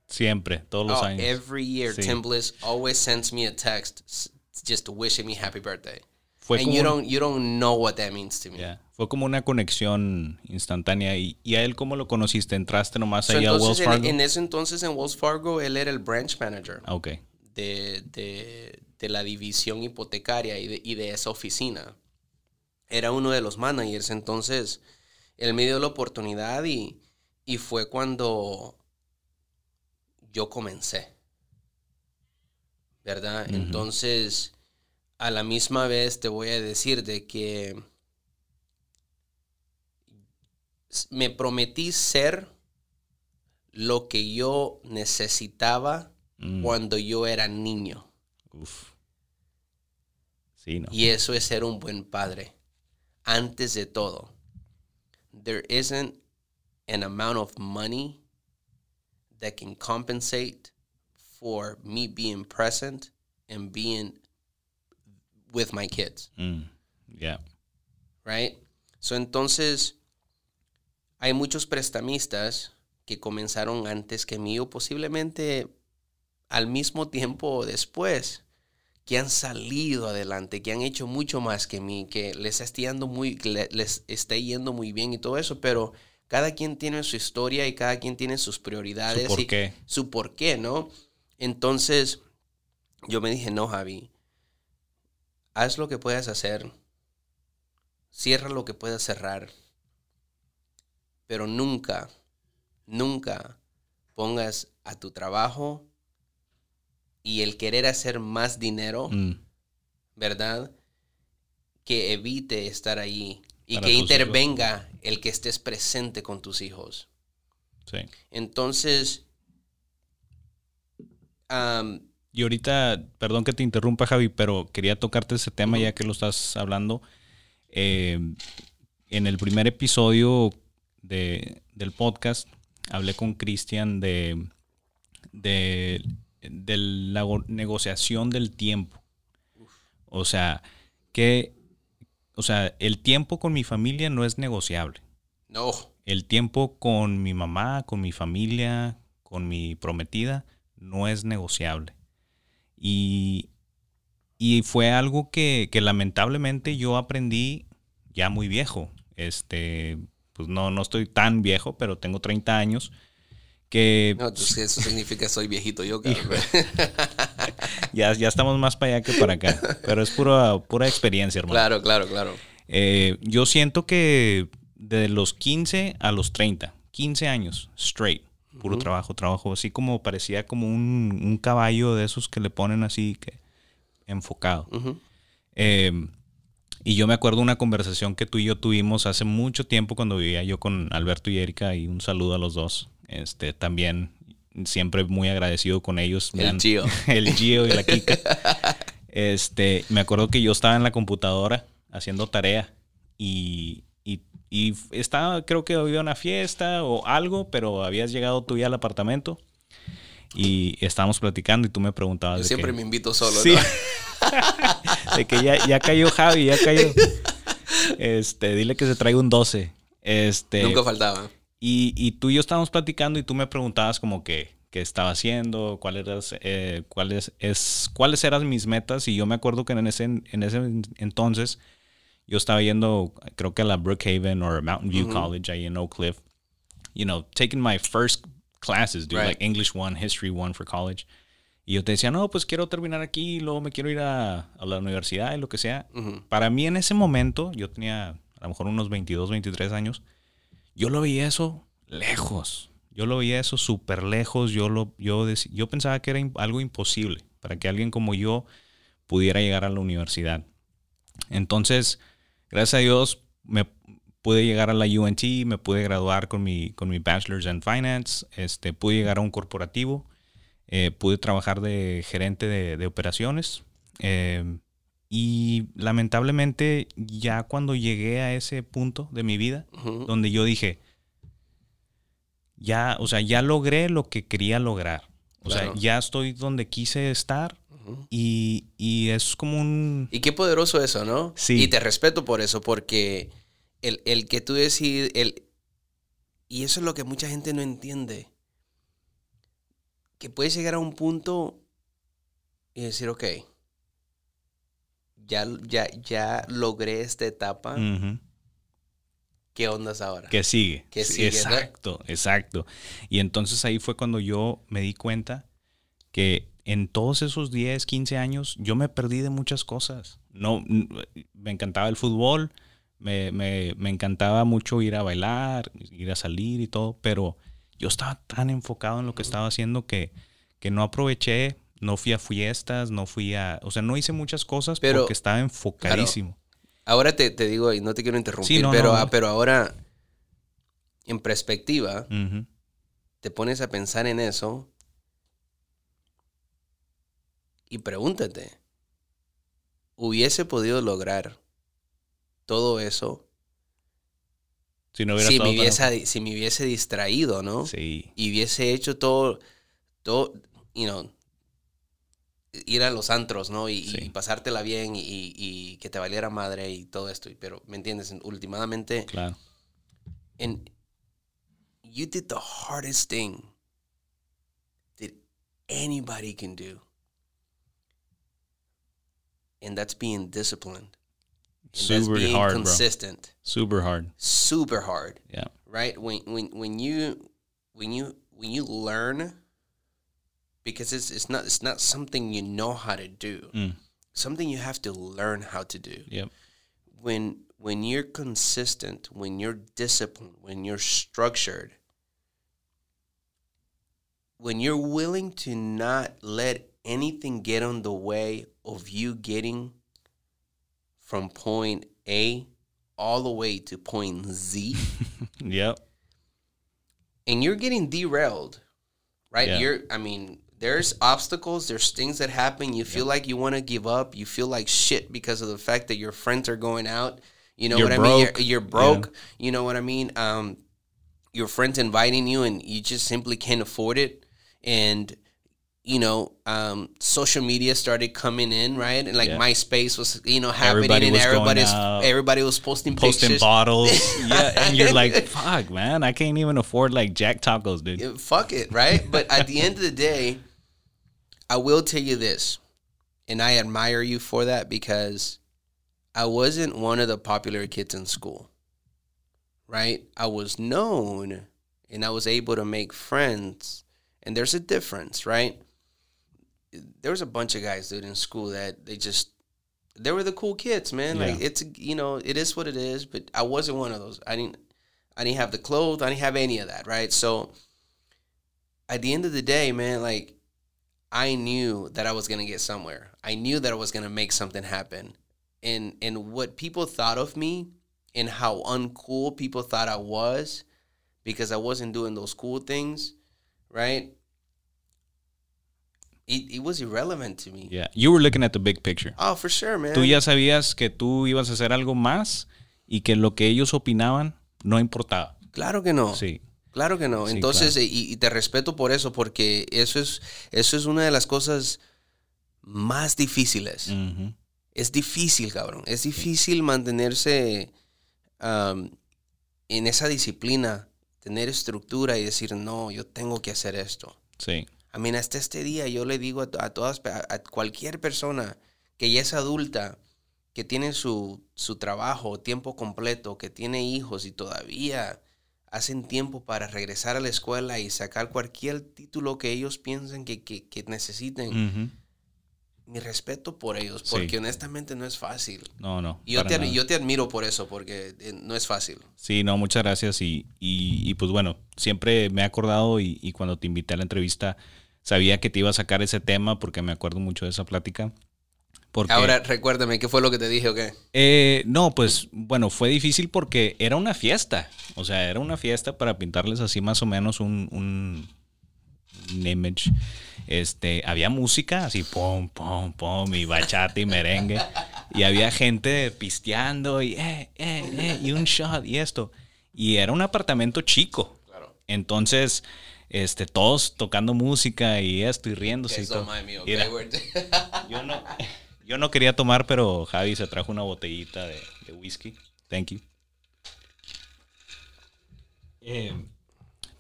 Siempre, todos los Oh, años. every year, Sí. Tim Bliss always sends me a text just wishing me happy birthday. Fue and como you don't, you don't know what that means to me. Fue como una conexión instantánea. ¿Y, y a él cómo lo conociste? ¿Entraste nomás So, ahí a Wells Fargo? en, en ese entonces en Wells Fargo, él era el branch manager Ah, de, de- de la división hipotecaria y de, y de esa oficina. Era uno de los managers. Entonces, él me dio la oportunidad y, y fue cuando yo comencé. ¿Verdad? Entonces, a la misma vez te voy a decir de que me prometí ser lo que yo necesitaba Mm, cuando yo era niño. uf. Sí, no. Y eso es ser un buen padre. Antes de todo, there isn't an amount of money that can compensate for me being present and being with my kids, Mm, yeah. right? So entonces hay muchos prestamistas que comenzaron antes que mí o posiblemente al mismo tiempo o después que han salido adelante, que han hecho mucho más que mí, que les está yendo muy, le- les está yendo muy bien y todo eso, pero cada quien tiene su historia y cada quien tiene sus prioridades Su y porqué. su porqué, ¿no? Entonces, yo me dije, no, Javi, haz lo que puedas hacer, cierra lo que puedas cerrar, pero nunca, nunca pongas a tu trabajo y el querer hacer más dinero, Mm, ¿verdad? Que evite estar ahí y Para que intervenga el que estés presente con tus hijos. sí. Entonces, Y ahorita, perdón que te interrumpa, Javi, pero quería tocarte ese tema ya que lo estás hablando. Eh, en el primer episodio de- del podcast hablé con Cristian de, de, de la go- negociación del tiempo. O sea, que o sea, el tiempo con mi familia no es negociable. no, El tiempo con mi mamá, con mi familia, con mi prometida, no es negociable. Y, y fue algo que, que lamentablemente yo aprendí ya muy viejo. Este, pues no, no estoy tan viejo, pero tengo 30 años. Que no, entonces eso significa que soy viejito yo, cabrón. ya, ya estamos más para allá que para acá. Pero es pura, pura experiencia, hermano. claro, claro, claro. Eh, yo siento que de los 15 a los 30, 15 años, straight, puro trabajo, trabajo, así como parecía como un, un caballo de esos que le ponen así, que enfocado. Eh, y yo me acuerdo una conversación que tú y yo tuvimos hace mucho tiempo cuando vivía yo con Alberto y Erika, y un saludo a los dos. Este, también siempre muy agradecido con ellos. El han- Gio. el Gio y la Kika. Este, me acuerdo que yo estaba en la computadora haciendo tarea y, y, estaba, creo que había una fiesta o algo, pero habías llegado tú ya al apartamento y estábamos platicando y tú me preguntabas. Yo de siempre que- me invito solo, Sí. ¿no? de que ya, ya cayó Javi, ya cayó. Este, dile que se traiga un 12. Este, Nunca faltaba. y, y tú y yo estábamos platicando y tú me preguntabas como que qué estaba haciendo, cuáles eras, eh, cuáles es, cuáles eran mis metas y yo me acuerdo que en ese en ese entonces yo estaba yendo creo que a la Brookhaven o Mountain View Ujú. College ahí en Oak Cliff, you know, taking my first classes, dude, Right. like English one, History one for college. Y yo te decía, no, pues quiero terminar aquí, y luego me quiero ir a, a la universidad y lo que sea. Para mí en ese momento, yo tenía a lo mejor unos 22, 23 años, yo lo veía eso lejos. Yo lo veía eso súper lejos. Yo, lo, yo, yo pensaba que era algo imposible para que alguien como yo pudiera llegar a la universidad. Entonces, gracias a Dios, me pude llegar a la UNT, me pude graduar con mi, con mi Bachelor's in Finance, este, pude llegar a un corporativo, eh, pude trabajar de gerente de, de operaciones. eh, y lamentablemente, ya cuando llegué a ese punto de mi vida, donde yo dije, ya, o sea, ya logré lo que quería lograr. O Claro. sea, ya estoy donde quise estar. Y, y es como un... Y qué poderoso eso, ¿no? Sí. Y te respeto por eso, porque el, el que tú decides, el, y eso es lo que mucha gente no entiende, que puedes llegar a un punto y decir, ok, ya, ya, ya logré esta etapa, Ujú. ¿qué ondas ahora? Que sigue. Que Sí, sigue, ¿no? Exacto, exacto. Y entonces ahí fue cuando yo me di cuenta que en todos esos 10, 15 años yo me perdí de muchas cosas. No, n- me encantaba el fútbol, me, me- me encantaba mucho ir a bailar, ir a salir y todo, pero yo estaba tan enfocado en lo que estaba haciendo que, que no aproveché, no fui a fiestas, no fui a... O sea, no hice muchas cosas Pero, porque estaba enfocadísimo. Ahora te, te digo, y no te quiero interrumpir, Sí, no, pero, no, ah, pero ahora en perspectiva, te pones a pensar en eso y pregúntate, ¿hubiese podido lograr todo eso Si no hubiera si me, tan- hubiese, si me hubiese distraído, ¿no? Sí. Y hubiese hecho todo, todo, you know, ir a los antros, ¿no? Y, Sí. y pasártela bien y, y que te valiera madre y todo esto. Pero, ¿me entiendes? Últimamente, Claro. and you did the hardest thing that anybody can do. And that's being disciplined. And that's Super being hard, bro. consistent. Super hard. Super hard. Yeah. right when when when you when you when you learn because it's it's not it's not something you know how to do Mm. something you have to learn how to do Yep. when when you're consistent when you're disciplined when you're structured when you're willing to not let anything get on the way of you getting from point A all the way to point Z Yep. and you're getting derailed, right? Yeah. You're, I mean, there's obstacles, there's things that happen. You feel like you want to give up. You feel like shit because of the fact that your friends are going out. You know You're what I mean? You're, you're broke. You know what I mean? Um, your friends inviting you and you just simply can't afford it. And, you know, um, social media started coming in, right? And like Yeah. MySpace was, you know, happening Everybody and everybody's, everybody was posting, Posting pictures. bottles. yeah. And you're like, fuck, man. I can't even afford like Jack Tacos, dude. Fuck it, right? But at the end of the day, I will tell you this, and I admire you for that because I wasn't one of the popular kids in school, right? I was known and I was able to make friends, and there's a difference, right? There was a bunch of guys, dude, in school that they just they were the cool kids, man. Like it's you know it is what it is, but I wasn't one of those. I didn't I didn't have the clothes. I didn't have any of that, right? So at the end of the day, man, like I knew that I was gonna get somewhere. I knew that I was gonna make something happen. And and what people thought of me and how uncool people thought I was because I wasn't doing those cool things, right? It, it was irrelevant to me. Yeah. You were looking at the big picture. Oh, for sure, man. Tú ya sabías que tú ibas a hacer algo más y que lo que ellos opinaban no importaba. Claro que no. Sí. Claro que no. Sí, Entonces, claro. y, y te respeto por eso, porque eso es, eso es una de las cosas más difíciles. Es difícil, cabrón. Es difícil mantenerse am, en esa disciplina, tener estructura y decir, no, yo tengo que hacer esto. Sí. I mean, hasta este día yo le digo a, a todas, a, a cualquier persona que ya es adulta, que tiene su, su trabajo, tiempo completo, que tiene hijos y todavía hacen tiempo para regresar a la escuela y sacar cualquier título que ellos piensen que, que, que necesiten. Ujú. Mi respeto por ellos, Sí. porque honestamente no es fácil. No, no. Yo te, nada. yo te admiro por eso, porque eh, no es fácil. Sí, no, muchas gracias. Y, y, y, pues bueno, siempre me he acordado y, y cuando te invité a la entrevista, sabía que te iba a sacar ese tema porque me acuerdo mucho de esa plática. Porque, Ahora, recuérdame, ¿qué fue lo que te dije o qué? eh, no, pues bueno, fue difícil porque era una fiesta. O sea, era una fiesta para pintarles así más o menos un, un, un image. Este, había música así, pum, pum, pum, y bachata y merengue. Y había gente pisteando y, eh, eh, eh, y un shot y esto. Y era un apartamento chico. Claro. Entonces, este, todos tocando música y esto y riéndose y todo. Mira, yo no, yo no quería tomar, pero Javi se trajo una botellita de, de whisky. Thank you. Eh,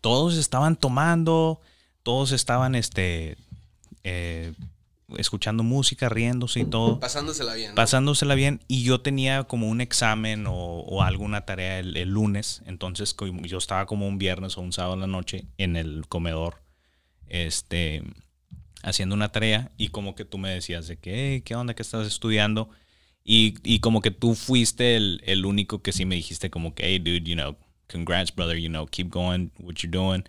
todos estaban tomando, todos estaban este, eh, escuchando música, riéndose y todo, Pasándosela bien. ¿no? pasándosela bien. Y yo tenía como un examen o, o alguna tarea el, el lunes. Entonces yo estaba como un viernes o un sábado en la noche en el comedor. Este haciendo una tarea y como que tú me decías de que, "Hey, ¿qué onda que estás estudiando? Y, y como que tú fuiste el, el único que sí me dijiste como que, hey, dude, you know, congrats, brother, you know, keep going what you're doing.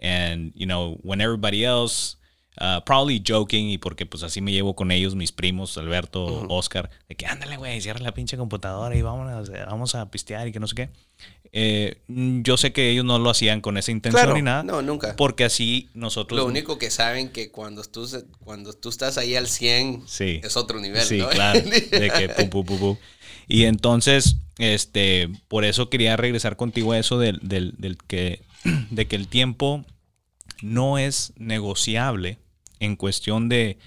And, you know, when everybody else uh, probably joking y porque pues así me llevo con ellos, mis primos, Alberto, Oscar, de que ándale, güey, cierra la pinche computadora y vamos a, vamos a pistear y que no sé qué. Eh, yo sé que ellos no lo hacían con esa intención ni nada. No, nunca. Porque así nosotros... Lo único que saben que cuando tú, cuando tú estás ahí al 100 sí. es otro nivel, Sí, claro. De que pum, pum, pum, pum. Y entonces, este, por eso quería regresar contigo a eso del, del, del que, de que el tiempo no es negociable en cuestión de,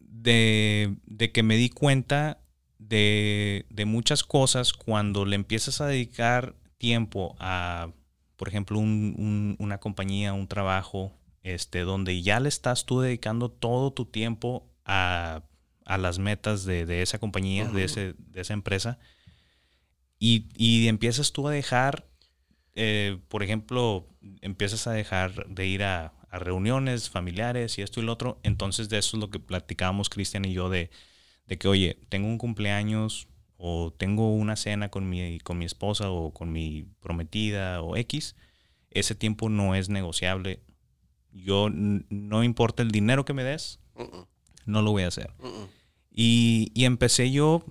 de, de que me di cuenta de, de, muchas cosas cuando le empiezas a dedicar tiempo a, por ejemplo, un, un, una compañía, un trabajo, este, donde ya le estás tú dedicando todo tu tiempo a, a las metas de, de esa compañía, uh -huh. de, ese, de, esa empresa, y, y, empiezas tú a dejar, eh, por ejemplo, empiezas a dejar de ir a, a, reuniones familiares y esto y lo otro, entonces de eso es lo que platicábamos Cristian y yo de de que, oye, tengo un cumpleaños o tengo una cena con mi, con mi esposa o con mi prometida o X, ese tiempo no es negociable. Yo, no importa el dinero que me des, uh -uh. no lo voy a hacer. Uh y, y, empecé yo,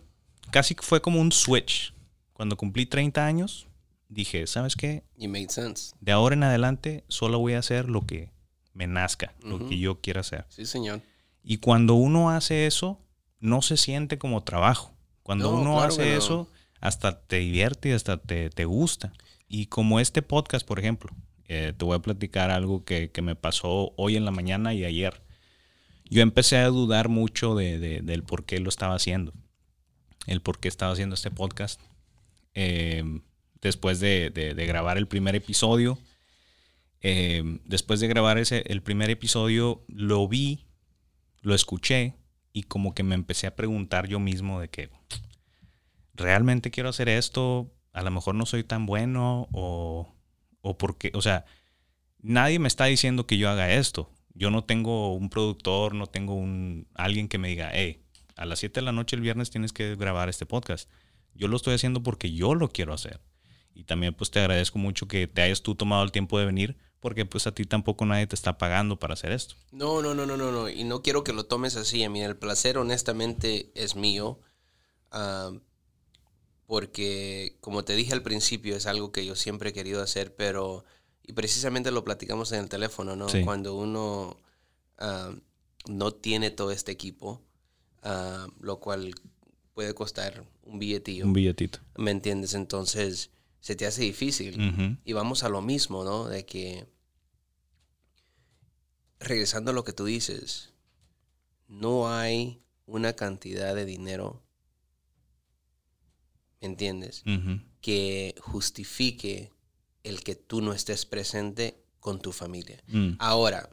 casi fue como un switch. Cuando cumplí 30 años, dije, ¿sabes qué? You made sense. De ahora en adelante, solo voy a hacer lo que me nazca, lo que yo quiera hacer. Sí, señor. Y cuando uno hace eso, no se siente como trabajo. Cuando No, uno claro hace no. eso, hasta te divierte y hasta te, te gusta. Y como este podcast, por ejemplo, eh, te voy a platicar algo que, que me pasó hoy en la mañana y ayer. Yo empecé a dudar mucho de, de- del por qué lo estaba haciendo. El por qué estaba haciendo este podcast. Eh, después de, de- de grabar el primer episodio. Eh, después de grabar ese, el primer episodio, lo vi, lo escuché y como que me empecé a preguntar yo mismo de que realmente quiero hacer esto, a lo mejor no soy tan bueno o, o porque, o sea, nadie me está diciendo que yo haga esto. Yo no tengo un productor, no tengo un alguien que me diga, hey, a las 7 de la noche el viernes tienes que grabar este podcast. Yo lo estoy haciendo porque yo lo quiero hacer. Y también pues te agradezco mucho que te hayas tú tomado el tiempo de venir porque pues a ti tampoco nadie te está pagando para hacer esto. No, no, no, no, no, no. Y no quiero que lo tomes así. A mí el placer honestamente es mío. ah, porque, como te dije al principio, es algo que yo siempre he querido hacer, pero... Y precisamente lo platicamos en el teléfono, ¿no? Sí. Cuando uno ah, no tiene todo este equipo, ah, lo cual puede costar un billetillo. Un billetito. ¿Me entiendes? Entonces, se te hace difícil. Y vamos a lo mismo, ¿no? De que, regresando a lo que tú dices, no hay una cantidad de dinero, ¿me entiendes? Que justifique el que tú no estés presente con tu familia. Mm. Ahora,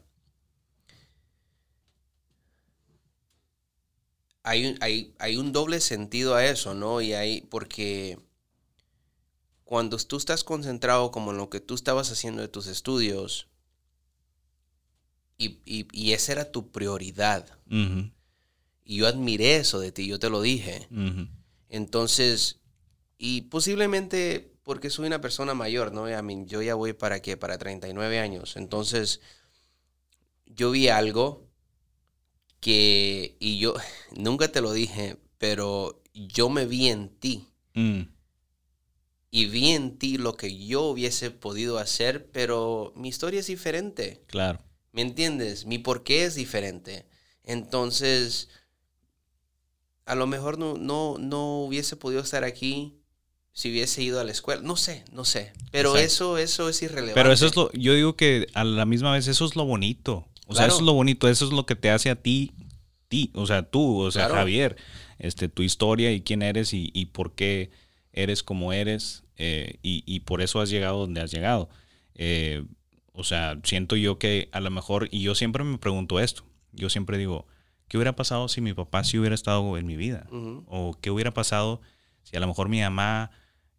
hay, hay, hay un doble sentido a eso, ¿no? Y hay, porque cuando tú estás concentrado como en lo que tú estabas haciendo de tus estudios, y, y, y esa era tu prioridad, y yo admiré eso de ti, yo te lo dije. Entonces, y posiblemente porque soy una persona mayor, ¿no? I mean, yo ya voy para qué, para 39 años. Entonces, yo vi algo que, y yo nunca te lo dije, pero yo me vi en ti. Mm. Y vi en ti lo que yo hubiese podido hacer, pero mi historia es diferente. Claro. ¿Me entiendes? Mi por qué es diferente. Entonces, a lo mejor no, no, no hubiese podido estar aquí si hubiese ido a la escuela. No sé, no sé. Pero Exacto. eso, eso es irrelevante. Pero eso es lo, yo digo que a la misma vez eso es lo bonito. O sea, eso es lo bonito, eso es lo que te hace a ti, ti, o sea, tú, o sea, Claro. Javier, este, tu historia y quién eres y, y por qué eres como eres eh, y, y por eso has llegado donde has llegado. Eh, o sea, siento yo que a lo mejor, y yo siempre me pregunto esto, yo siempre digo, ¿qué hubiera pasado si mi papá sí hubiera estado en mi vida? ¿O qué hubiera pasado si a lo mejor mi mamá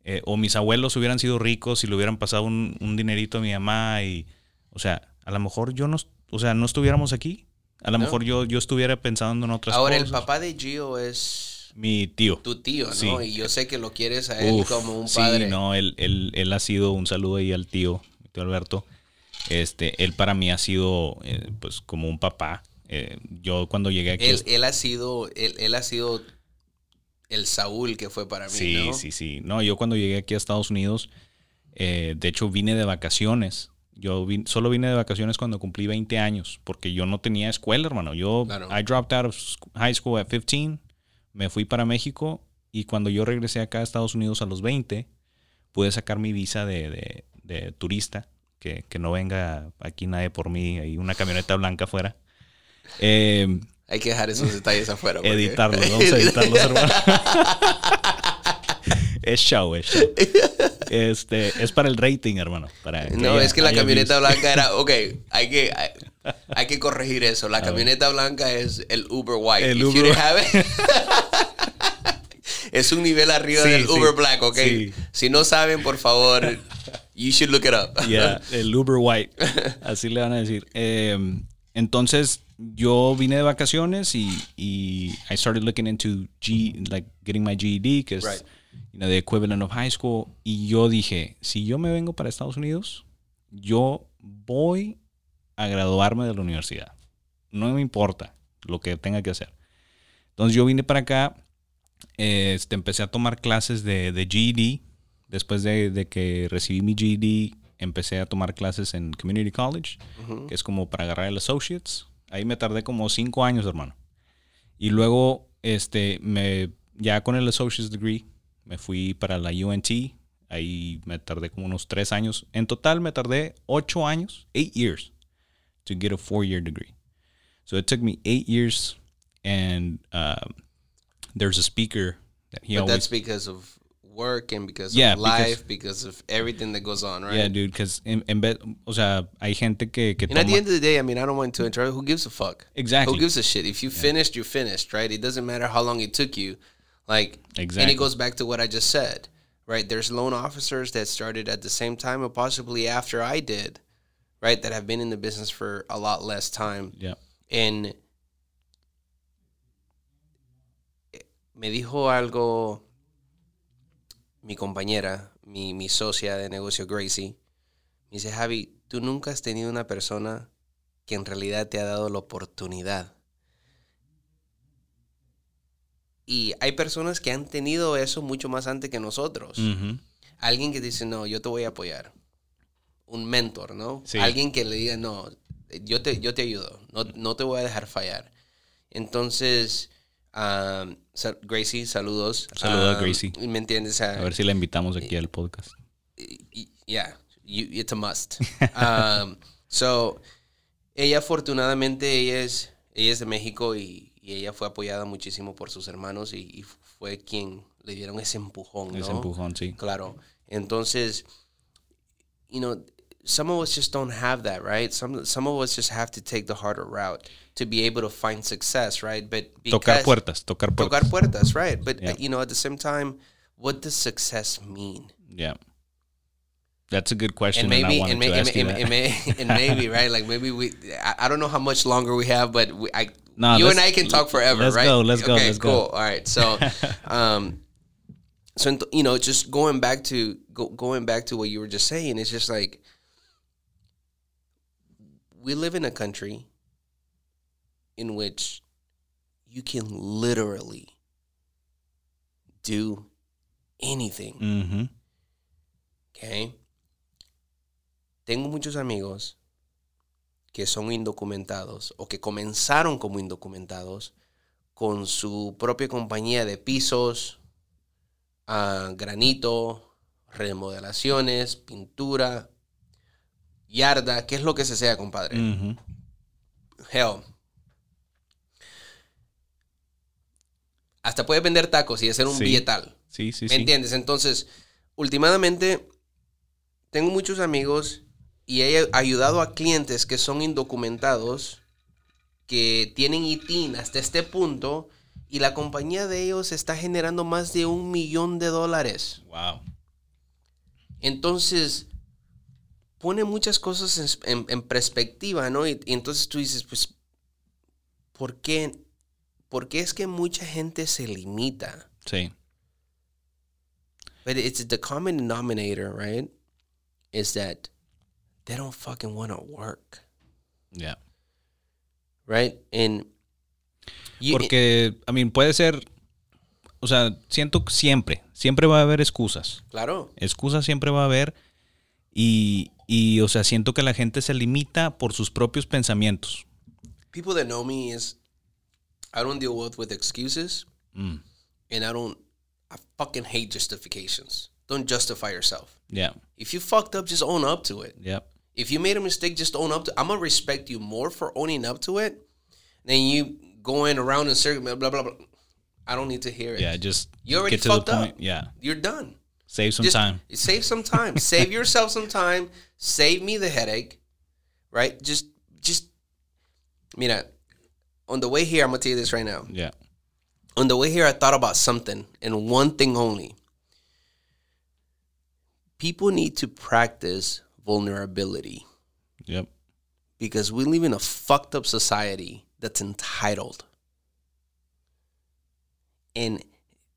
eh, o mis abuelos hubieran sido ricos y le hubieran pasado un, un dinerito a mi mamá? Y, o sea, a lo mejor yo no, o sea, no estuviéramos aquí. A lo No. mejor yo, yo estuviera pensando en otras Ahora, cosas. el papá de Gio es Mi tío. tu tío, ¿no? Sí. Y yo sé que lo quieres a él Uf, como un sí, padre. no, él, él, él ha sido un saludo ahí al tío, mi tío Alberto. Este, él para mí ha sido eh, pues como un papá. Eh, yo cuando llegué aquí... Él, él ha sido, él, él, ha sido el Saúl que fue para mí. Sí, ¿no? sí, sí. No, yo cuando llegué aquí a Estados Unidos, eh, de hecho vine de vacaciones. Yo vin, solo vine de vacaciones cuando cumplí 20 años, porque yo no tenía escuela, hermano. Yo, Claro. I dropped out of high school at 15, me fui para México y cuando yo regresé acá a Estados Unidos a los 20, pude sacar mi visa de, de- de turista, que, que no venga aquí nadie por mí, hay una camioneta blanca afuera. Eh, Hay que dejar esos detalles afuera. porque- editarlos, vamos a editarlos, hermano. es show, es show. Este, es para el rating, hermano. Para No, es que la camioneta views. blanca era, ok, hay que, hay, hay que corregir eso. La camioneta blanca es el Uber White. El If you Uber- didn't have it, es un nivel arriba Sí, del sí, Uber Black, ok. sí. Si no saben, por favor, you should look it up. Yeah, el Uber White. Así le van a decir. Eh, entonces, yo vine de vacaciones y, y I started looking into G, like getting my GED, que es Right. you know, the equivalent of high school. Y yo dije, si yo me vengo para Estados Unidos, yo voy a graduarme de la universidad. No me importa lo que tenga que hacer. Entonces yo vine para acá, este, empecé a tomar clases de, de GED. Después de, de que recibí mi GED, empecé a tomar clases en Community College, que es como para agarrar el Associates. Ahí me tardé como cinco años, hermano. Y luego, este, me, ya con el Associate's Degree, me fui para la UNT. Ahí me tardé como unos tres años. En total me tardé ocho años, eight years, to get a four-year degree. So it took me eight years, and um, there's a speaker that he But always that's because of work and because Yeah, of life, because, of everything that goes on, right? Yeah, dude, because en, en vez, o sea, hay gente que, que And at the end of the day, I mean, I don't want to interrupt. Who gives a fuck? Exactly. Who gives a shit? If you finished, you finished, right? It doesn't matter how long it took you. Like, exactly. and it goes back to what I just said, right? There's loan officers that started at the same time or possibly after I did, right? That have been in the business for a lot less time. Yeah. And me dijo algo mi compañera, mi, mi socia de negocio Gracie. Me dice, Javi, tú nunca has tenido una persona que en realidad te ha dado la oportunidad. Y hay personas que han tenido eso mucho más antes que nosotros. Alguien que dice, no, yo te voy a apoyar. Un mentor, ¿no? Sí. Alguien que le diga, no, yo te, yo te ayudo, no, no te voy a dejar fallar. Entonces, um, sa- Gracie, saludos. Saludos a Gracie. ¿Me entiendes? A ver si la invitamos aquí al podcast. y- yeah, you, it's a must. Um, so, ella afortunadamente, ella es, ella es de México y, y ella fue apoyada muchísimo por sus hermanos y, y fue quien le dieron ese empujón, ¿no? Ese empujón, sí. Claro. Entonces, you know, some of us just don't have that, right? Some some of us just have to take the harder route to be able to find success, right? But Tocar puertas, tocar puertas. tocar puertas, right? But Yeah. you know, at the same time, what does success mean? Yeah. That's a good question. and maybe I and, may, and, and, and, may, and maybe right like maybe we I, I don't know how much longer we have but we, I No, you and I can talk forever right? let's right go, let's go, let's go. cool all right so um so you know just going back to go, going back to what you were just saying it's just like we live in a country in which you can literally do anything Ujú. Okay. Tengo muchos amigos que son indocumentados o que comenzaron como indocumentados con su propia compañía de pisos, ah, granito, remodelaciones, pintura, yarda, ¿qué es lo que se sea, compadre? Hell. Hasta puedes vender tacos y hacer un Sí. billetal. Sí, sí, ¿Me sí. entiendes? Entonces, últimamente, tengo muchos amigos y he ayudado a clientes que son indocumentados, que tienen ITIN hasta este punto, y la compañía de ellos está generando más de un millón de dólares. Wow. Entonces, pone muchas cosas en, en- en perspectiva, ¿no? Y, y entonces tú dices, pues, ¿por qué? ¿Por qué es que mucha gente se limita? Sí. But it's the common denominator, right? Is that they don't fucking want to work, Yeah. right? And you, Porque, I mean, puede ser, o sea, siento que siempre, siempre va a haber excusas. claro, Excusas siempre va a haber y, y, o sea, siento que la gente se limita por sus propios pensamientos. people that know me is I don't deal with with excuses, Mm. and I don't. I fucking hate justifications. Don't justify yourself. Yeah, If you fucked up, just own up to it. yeah, If you made a mistake, just own up to. It. I'm gonna respect you more for owning up to it than you going around in circle blah blah blah. I don't need to hear it. yeah, just You already get to the fucked up. point. Yeah, You're done. Save some Just time. Save some time. save yourself some time. Save me the headache. Right? Just just mira, on the way here, I'm gonna tell you this right now. Yeah, On the way here, I thought about something and one thing only. People need to practice vulnerability yep, because we live in a fucked up society that's entitled. And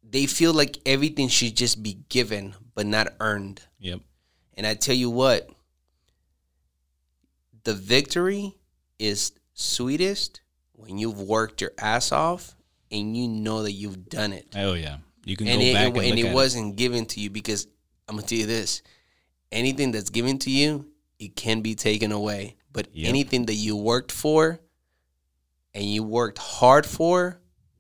they feel like everything should just be given but not earned. yep, And I tell you what, the victory is sweetest when you've worked your ass off and you know that you've done it. oh yeah. You can And go it, back and, and, and it wasn't given to you because I'm gonna tell you this: anything that's given to you, it can be taken away. But Yep. anything that you worked for and you worked hard for,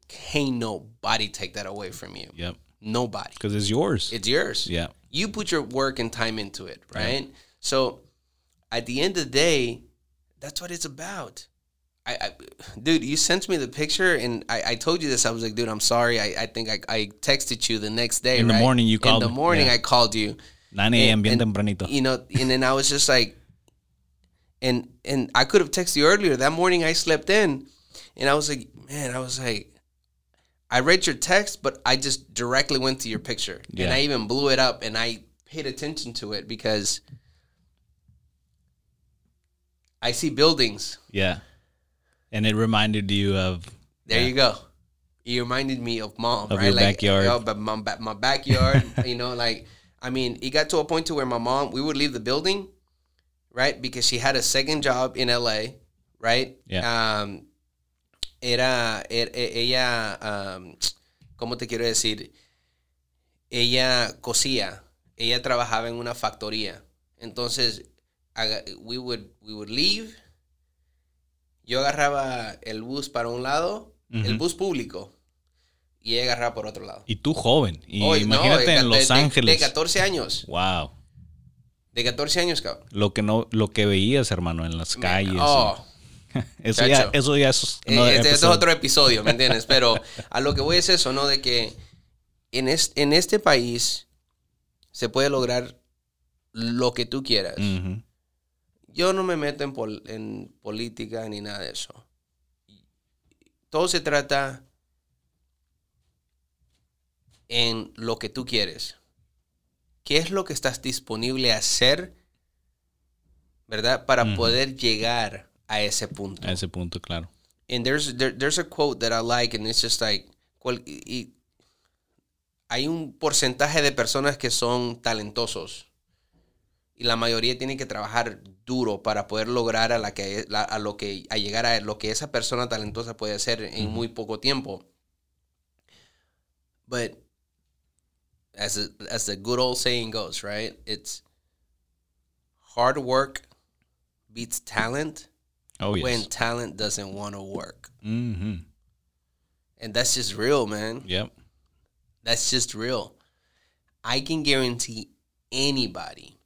can't nobody take that away from you. Yep, Nobody. because it's yours. It's yours. yeah, You put your work and time into it, right? So at the end of the day, that's what it's about. I, I dude, you sent me the picture and I, I told you this. I was like, dude, I'm sorry. I, I think I, I texted you the next day. In the morning you called In the morning yeah. I called you. 9 a.m. Bien tempranito. You know, and then I was just like, and and I could have texted you earlier. That morning I slept in, and I was like, man, I was like, I read your text, but I just directly went to your picture, and I even blew it up, and I paid attention to it because I see buildings. Yeah, and it reminded you of There Yeah. you go. You reminded me of mom, Of right? your like, backyard. oh, but my, my backyard, you know, like, I mean, it got to a point to where my mom, we would leave the building, right? Because she had a second job in LA, right? Yeah. Um, era, er- e- ella, um, ¿cómo te quiero decir? Ella cosía. Ella trabajaba en una factoría. Entonces, we would, we would leave. Yo agarraba el bus para un lado, el bus público, y ella agarraba por otro lado. y tú joven. Y Oye, no, imagínate de- en Los de- Ángeles. De 14 años. wow, De 14 años, cabrón. lo que no, lo que veías, hermano, en las calles. Oh, eso ya, eso ya es. eh, este, es otro episodio, ¿me entiendes? Pero a lo que voy es eso, ¿no? De que en, es- en este país se puede lograr lo que tú quieras. Yo no me meto en, pol- en política ni nada de eso. Todo se trata en lo que tú quieres. ¿Qué es lo que estás disponible a hacer, verdad? Para poder llegar a ese punto. A ese punto, claro. And there's there, there's a quote that I like, and it's just like, cual- y- hay un porcentaje de personas que son talentosos y la mayoría tiene que trabajar duro para poder lograr a la que la- a lo que a llegar a lo que esa persona talentosa puede hacer en muy poco tiempo. But as a, as the good old saying goes, right? It's hard work beats talent Oh, yes. when talent doesn't want to work. Mhm. And that's just real, man. Yep. That's just real. I can guarantee anybody,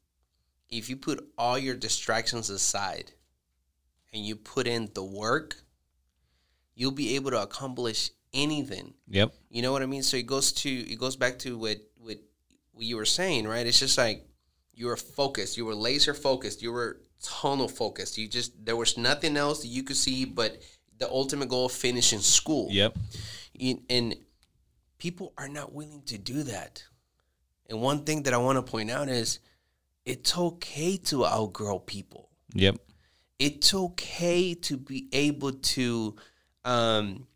if you put all your distractions aside and you put in the work, you'll be able to accomplish anything. Yep. You know what I mean? So it goes to it goes back to what what, what you were saying, right? It's just like you were focused, you were laser focused, you were tunnel focused. You just there was nothing else that you could see but the ultimate goal of finishing school. Yep. And people are not willing to do that. And one thing that I want to point out is it's okay to outgrow people. Yep. It's okay to be able to um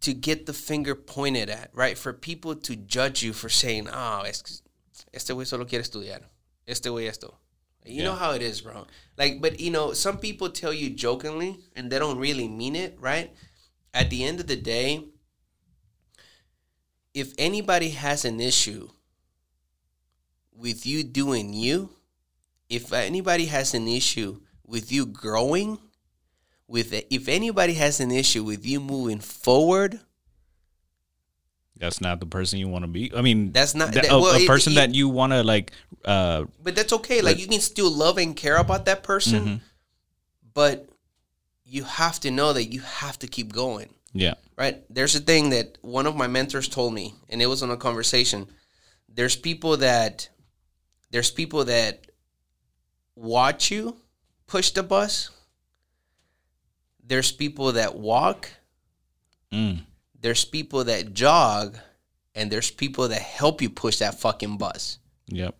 to get the finger pointed at, right? For people to judge you for saying, "Oh, es este güey solo quiere estudiar. Este güey esto." You know how it is, bro. Like, but you know, some people tell you jokingly and they don't really mean it, right? At the end of the day, if anybody has an issue with you doing you, if anybody has an issue with you growing, with if anybody has an issue with you moving forward, that's not the person you want to be. I mean, That's not- that- well, a it- person it- that you want to like. uh but that's okay. Like you can still love and care about that person, Mhm. but you have to know that you have to keep going. Yeah. right? There's a thing that one of my mentors told me, and it was on a conversation. There's people that there's people that watch you push the bus. There's people that walk. Mm. There's people that jog, and there's people that help you push that fucking bus. Yep.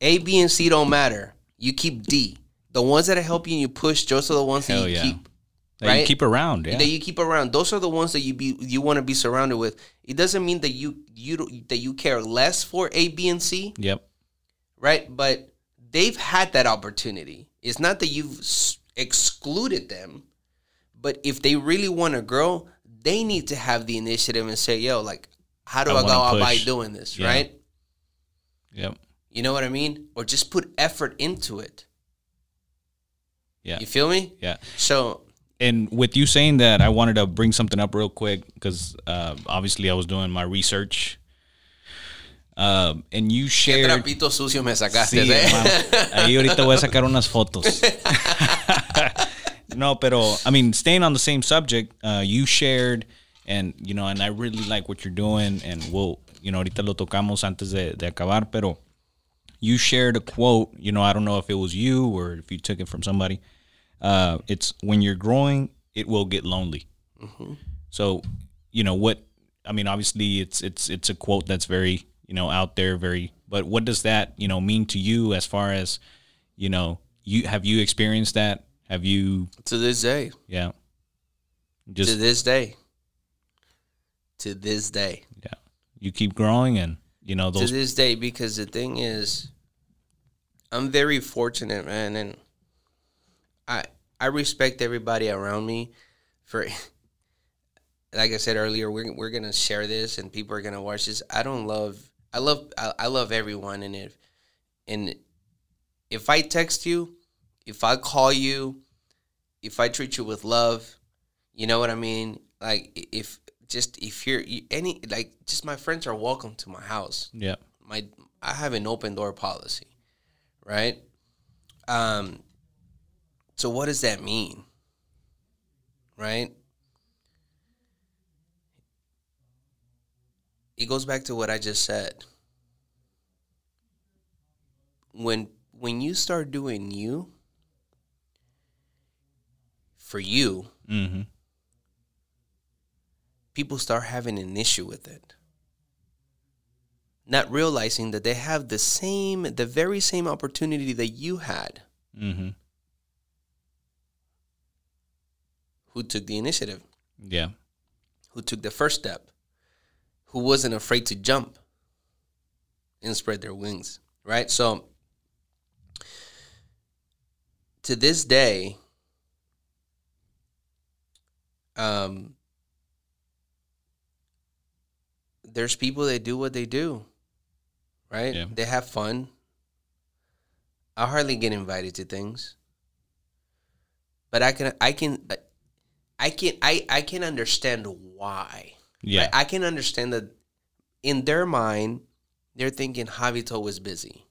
A, B, and C don't matter. You keep D. The ones that are helping you push, those are the ones Hell that you yeah. keep That you Right? keep around. Yeah. that you keep around. Those are the ones that you be you want to be surrounded with. It doesn't mean that you you that you care less for A, B, and C, yep. right? But they've had that opportunity. It's not that you've excluded them, but if they really want to grow, they need to have the initiative and say, "Yo, like, how do I I, go about doing this?" Yeah. Right? Yep. You know what I mean? Or just put effort into it. Yeah. You feel me? Yeah. So and with you saying that, I wanted to bring something up real quick because uh, obviously I was doing my research. Um, and you qué shared. trapito sucio me sacaste. Sí, eh? Ahí ahorita voy a sacar unas fotos. no, pero I mean, staying on the same subject, uh, you shared, and you know, and I really like what you're doing, and we'll, you know, ahorita lo tocamos antes de, de acabar, pero you shared a quote. You know, I don't know if it was you or if you took it from somebody. Uh, it's when you're growing, it will get lonely. So, you know what? I mean, obviously, it's it's it's a quote that's very you know out there, very. But what does that you know mean to you as far as you know? You have you experienced that? Have you? to this day. Yeah. Just to this day. To this day. yeah. You keep growing, and you know To this day, because the thing is, I'm very fortunate, man, and I I respect everybody around me for. Like I said earlier, we're we're gonna share this, and people are gonna watch this. I don't love. I love. I, I love everyone, and if and if I text you, if I call you, if I treat you with love, you know what I mean. Like if just if you're you- any like just my friends are welcome to my house yeah. my I have an open door policy, right? Um so what does that mean? Right? It goes back to what I just said. When when you start doing you for you, Mm-hmm. people start having an issue with it. Not realizing that they have the same, the very same opportunity that you had Mm-hmm. who took the initiative, Yeah. who took the first step, who wasn't afraid to jump and spread their wings, right? So, to this day, um, there's people that do what they do, right? Yeah. They have fun. I hardly get invited to things, but I can, I can, I can, I, I can understand why. Yeah. Right? I can understand that in their mind, they're thinking Javi's always busy.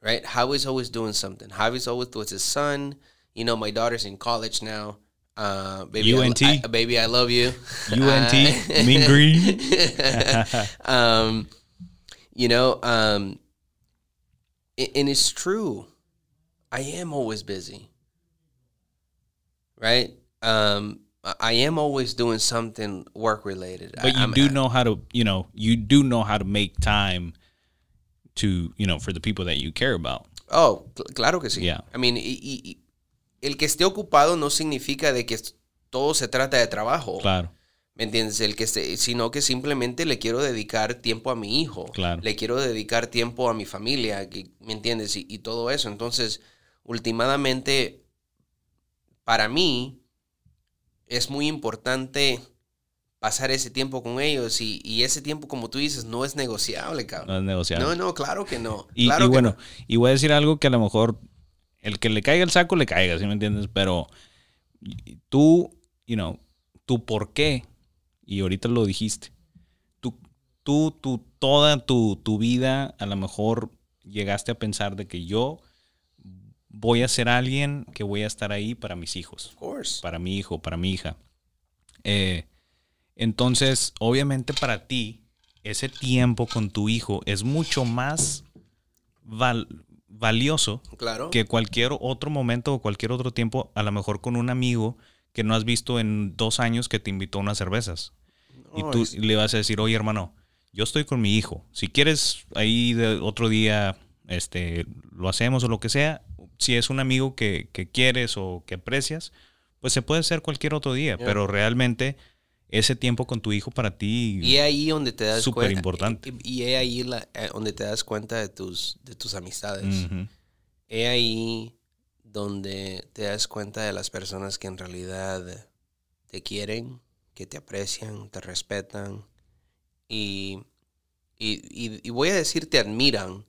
Right? Javi's always doing something. Javi's always with his son. You know, my daughter's in college now. Uh, baby, UNT? I, baby, I love you. UNT, Uh, mean green. um, you know, um, and it's true. I am always busy, right? Um, I- I am always doing something work related. But you do know how to, you know, you do know how to make time to, you know, for the people that you care about. Oh, cl- claro que sí. Yeah. I mean, el que esté ocupado no significa de que todo se trata de trabajo. Claro. ¿Me ¿Me entiendes? El que esté, sino que simplemente le quiero dedicar tiempo a mi hijo. Claro. Le quiero dedicar tiempo a mi familia, ¿me entiendes? Y, y todo eso. Entonces, últimamente, para mí, es muy importante pasar ese tiempo con ellos y, y ese tiempo, como tú dices, no es negociable, No cabrón. es negociable. No, no, claro que no. Y, Claro y que bueno, no. y voy a decir algo que a lo mejor el que le caiga el saco le caiga, ¿sí me entiendes? Pero tú, you know, tu por qué, y ahorita lo dijiste, tú, tú, tú toda tu, tu vida a lo mejor llegaste a pensar de que yo voy a ser alguien que voy a estar ahí para mis hijos Of course. para mi hijo, para mi hija. Eh, entonces, obviamente para ti, ese tiempo con tu hijo es mucho más val- valioso Claro. que cualquier otro momento o cualquier otro tiempo, a lo mejor con un amigo que no has visto en dos años que te invitó a unas cervezas. y tú es- le vas a decir, oye hermano, yo estoy con mi hijo. Si quieres ahí de otro día, este, lo hacemos o lo que sea. Si es un amigo que, que quieres o que aprecias, pues se puede hacer cualquier otro día. Yeah. Pero realmente ese tiempo con tu hijo para ti... Y es ahí donde te das Súper cuenta. importante. Y, es ahí la- eh, donde te das cuenta de tus, de tus amistades. Es ahí donde te das cuenta de las personas que en realidad te quieren, que te aprecian, te respetan y, y, y- y voy a decir te admiran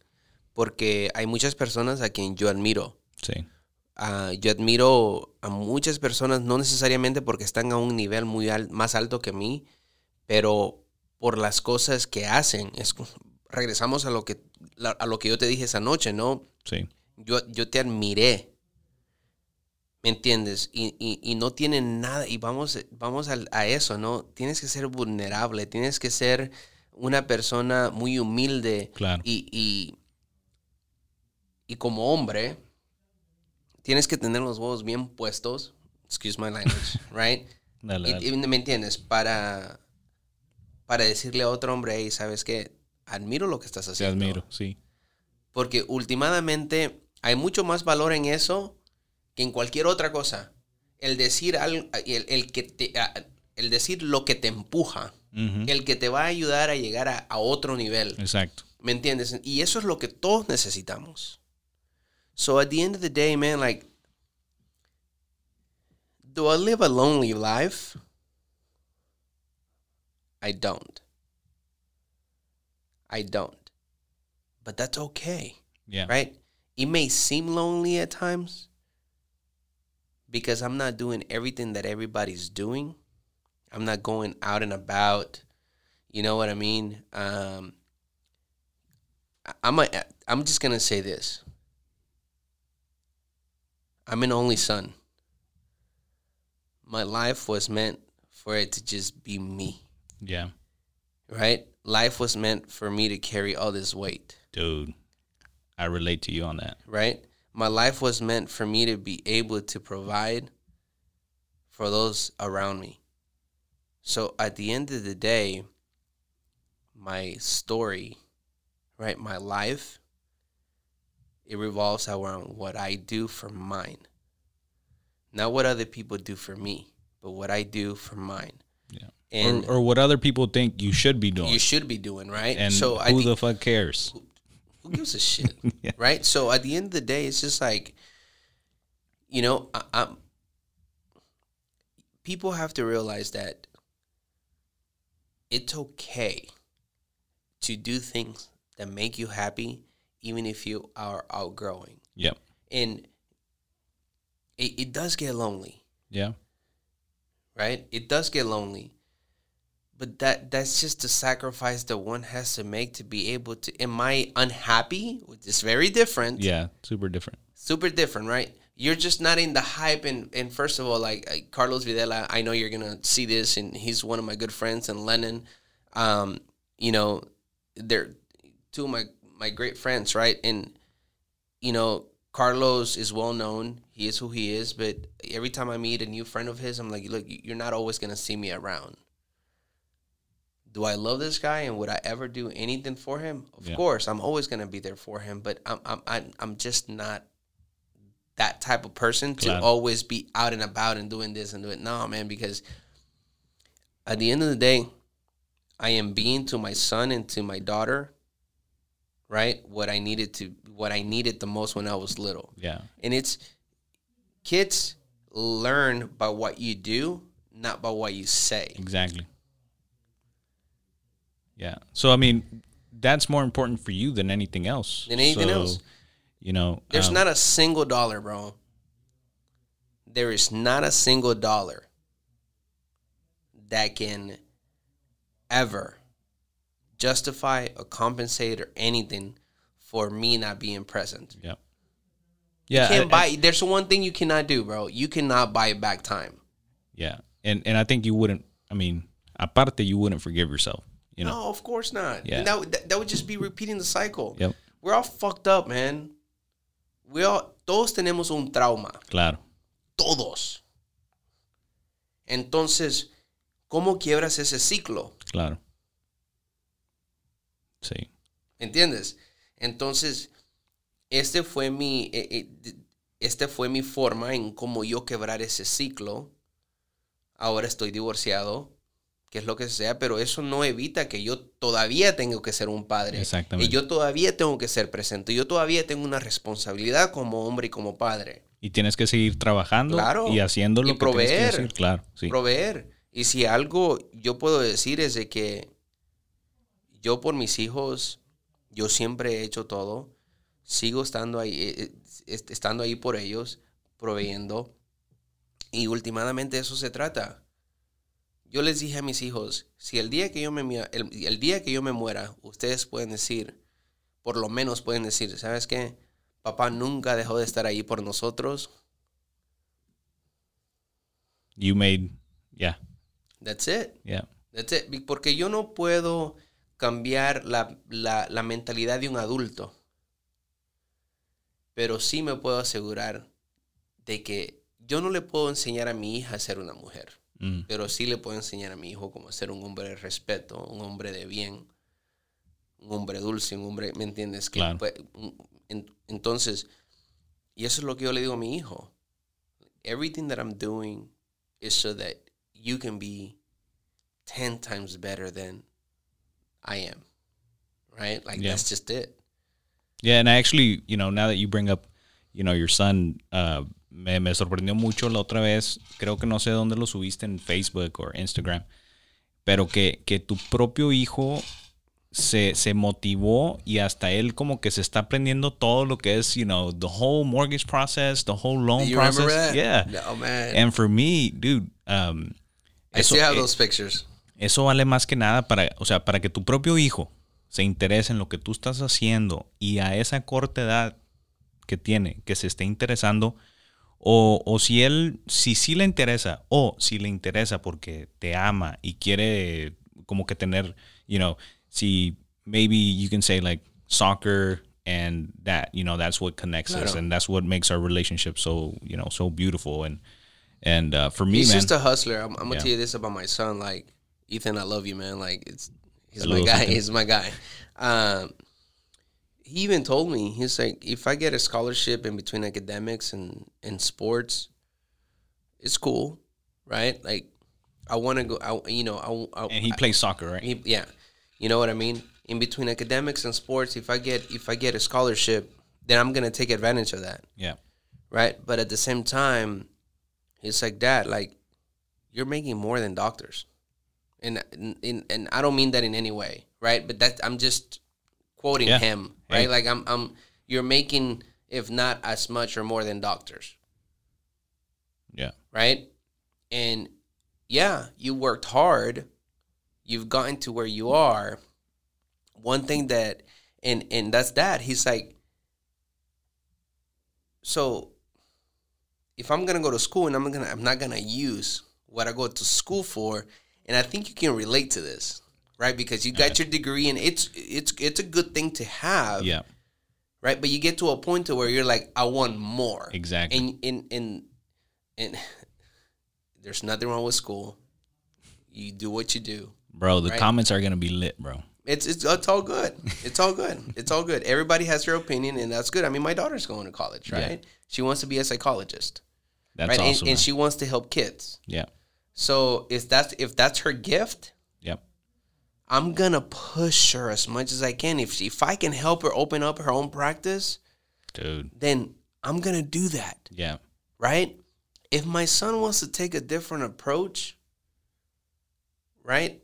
porque hay muchas personas a quien yo admiro. sí, Ah, yo admiro a muchas personas, no necesariamente porque están a un nivel muy al- más alto que mí, pero por las cosas que hacen. Es, regresamos a lo, que, a lo que yo te dije esa noche, ¿no? sí, yo, yo te admiré. ¿Me entiendes? Y, y- y no tiene nada, y vamos, vamos a, eso, ¿no? Tienes que ser vulnerable, tienes que ser una persona muy humilde claro. y, y, y como hombre, tienes que tener los huevos bien puestos, excuse my language, right? Dale, Y- dale. y ¿Me entiendes? Para, para decirle a otro hombre, hey, ¿sabes qué? Admiro lo que estás Te haciendo. admiro, sí. Porque últimamente hay mucho más valor en eso que en cualquier otra cosa. El decir algo, el, el que te, el decir lo que te empuja, el que te va a ayudar a llegar a, a otro nivel. Exacto. ¿Me entiendes? Y eso es lo que todos necesitamos. So at the end of the day, man, like, do I live a lonely life? I don't. I don't. But that's okay Yeah. right? It may seem lonely at times because I'm not doing everything that everybody's doing. I'm not going out and about. You know what I mean? Um, I'm a, I'm just gonna say this. I'm an only son. My life was meant for it to just be me, Yeah. right? Life was meant for me to carry all this weight. Dude, I relate to you on that. right? My life was meant for me to be able to provide for those around me. So at the end of the day, my story, right, my life, it revolves around what I do for mine. Not what other people do for me, but what I do for mine. Yeah. And or, or what other people think you should be doing. you should be doing, right? and so I who think the fuck cares? who gives a shit Yeah. right so at the end of the day it's just like you know I, I'm people have to realize that it's okay to do things that make you happy even if you are outgrowing Yep. and it, it does get lonely Yeah. right? It does get lonely. But that that's just the sacrifice that one has to make to be able to am I unhappy? Which is very different. Yeah. Super different. Super different, right? You're just not in the hype and and first of all, like uh, Carlos Videla, I know you're gonna see this and he's one of my good friends and Lennon. Um, you know, they're two of my my great friends, right? And you know, Carlos is well known. He is who he is. But every time I meet a new friend of his, I'm like, look, you're not always gonna see me around. Do I love this guy and would I ever do anything for him? Of Yeah. course, I'm always gonna be there for him. But I'm I'm I'm, I'm just not that type of person to Claro. always be out and about and doing this and doing no man because at the end of the day, I am being to my son and to my daughter, right? What I needed to what I needed the most when I was little. Yeah. And it's kids learn by what you do, not by what you say. Exactly. Yeah. So I mean, that's more important for you than anything else. Than anything So, else. You know, There's um, not a single dollar, bro. There is not a single dollar that can ever justify or compensate or anything for me not being present. Yeah. Yeah. You can't I- I- buy. There's one thing you cannot do, bro. You cannot buy back time. yeah. And and I think you wouldn't. I mean, aparte, you wouldn't forgive yourself. You know. No, of course not. Yeah. That, would- that, that would just be repeating the cycle. Yep. We're all fucked up, man. We all, todos tenemos un trauma. Claro. Todos. Entonces, ¿cómo quiebras ese ciclo? Claro. Sí. ¿Entiendes? Entonces, este fue mi, eh, eh, este fue mi forma en cómo yo quebrar ese ciclo. Ahora estoy divorciado, que es lo que sea, pero eso no evita que yo todavía tengo que ser un padre. Exactamente. Y yo todavía tengo que ser presente. Yo todavía tengo una responsabilidad como hombre y como padre. Y tienes que seguir trabajando Claro. y haciendo lo Y que tienes que proveer. decir. Claro. Sí. proveer. Y si algo yo puedo decir es de que yo por mis hijos, yo siempre he hecho todo, sigo estando ahí, eh, eh, est- estando ahí por ellos, proveyendo. Y últimamente eso se trata. Yo les dije a mis hijos, si el día que yo me el, el día que yo me muera, ustedes pueden decir, por lo menos pueden decir, ¿sabes qué? Papá nunca dejó de estar ahí por nosotros. You made. Yeah. That's it. Yeah. That's it. Porque yo no puedo cambiar la, la- la mentalidad de un adulto. Pero sí me puedo asegurar de que yo no le puedo enseñar a mi hija a ser una mujer. Mm. Pero sí le puedo enseñar a mi hijo cómo ser un hombre de respeto, un hombre de bien, un hombre dulce, un hombre, ¿me entiendes? Que Claro. en- entonces, y eso es lo que yo le digo a mi hijo. Everything that I'm doing is so that you can be 10 times better than I am. Right? Like Yeah. that's just it. Yeah, and I actually, you know, now that you bring up, you know, your son, uh, me, me sorprendió mucho la otra vez, creo que no sé dónde lo subiste en Facebook o Instagram, pero que, que tu propio hijo se, se motivó y hasta él como que se está aprendiendo todo lo que es, you know, the whole mortgage process, the whole loan process. Yeah. No, man. And for me, dude, um, I eso, still have eh, those pictures. Eso vale más que nada para, o sea, para que tu propio hijo se interese en lo que tú estás haciendo y a esa corta edad que tiene, que se esté interesando, o, o si él, si sí le interesa, o si le interesa porque te ama y quiere como que tener, you know, si maybe you can say like soccer and that, you know, that's what connects us and that's what makes our relationship so, you know, so beautiful and and uh, for me, He's man, just a hustler. I'm, I'm gonna Yeah. tell you this about my son. Like Ethan, I love you, man. Like it's he's my guy. Ethan. He's my guy. Um, he even told me he's like, if I get a scholarship in between academics and and sports, it's cool, right? Like I want to go. I you know I, I and he plays soccer, right? he- yeah, you know what I mean. In between academics and sports, if I get if I get a scholarship, then I'm gonna take advantage of that Yeah. right? But at the same time, it's like that. Like you're making more than doctors, and and and I don't mean that in any way, right? But that I'm just quoting Yeah. him, Hey. right? Like I'm I'm you're making if not as much or more than doctors, Yeah. right? And yeah, you worked hard. You've gotten to where you are. One thing that and and that's that. He's like so if I'm gonna go to school and I'm gonna I'm not gonna use what I go to school for, and I think you can relate to this, right? Because you got your degree and it's it's it's a good thing to have, Yeah. right? But you get to a point to where you're like, I want more. Exactly. And and and and there's nothing wrong with school. You do what you do. Bro, the Right. comments are gonna be lit, bro. It's, it's it's all good. It's all good. It's all good. Everybody has their opinion, and that's good. I mean, my daughter's going to college, Yeah. right? She wants to be a psychologist, That's right? And- awesome. and, man. she wants to help kids. yeah. So if that's if that's her gift, Yep. I'm gonna push her as much as I can. If she, if I can help her open up her own practice, Dude. then I'm gonna do that. Yeah. Right? If my son wants to take a different approach, right,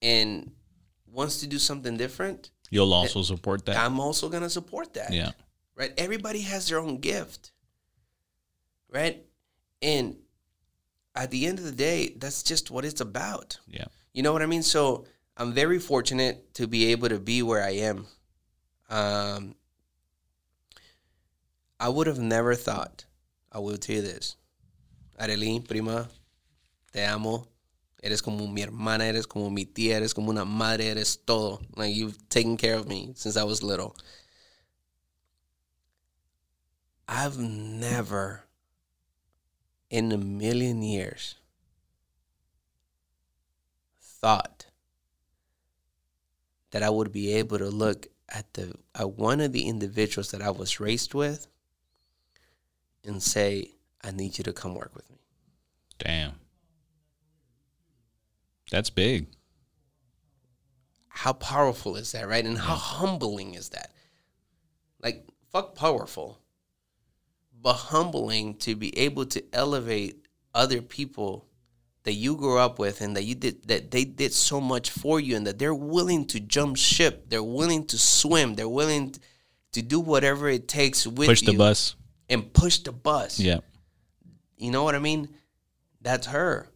and wants to do something different, You'll also support that. I'm also gonna support that. yeah. right? Everybody has their own gift, right? And at the end of the day, that's just what it's about. Yeah. You know what I mean? So I'm very fortunate to be able to be where I am. Um, I would have never thought, I will tell you this. Arely, prima, te amo. Eres como mi hermana, eres como mi tía, eres como una madre, eres todo. Like you've taken care of me since I was little. I've never in a million years thought that I would be able to look at the at one of the individuals that I was raised with and say, I need you to come work with me. Damn. That's big. How powerful is that, right? And how humbling is that? Like, fuck powerful, but humbling to be able to elevate other people that you grew up with and that you did that they did so much for you and that they're willing to jump ship, they're willing to swim, they're willing to do whatever it takes with Push the bus. and push the bus. Yeah. You know what I mean? That's her.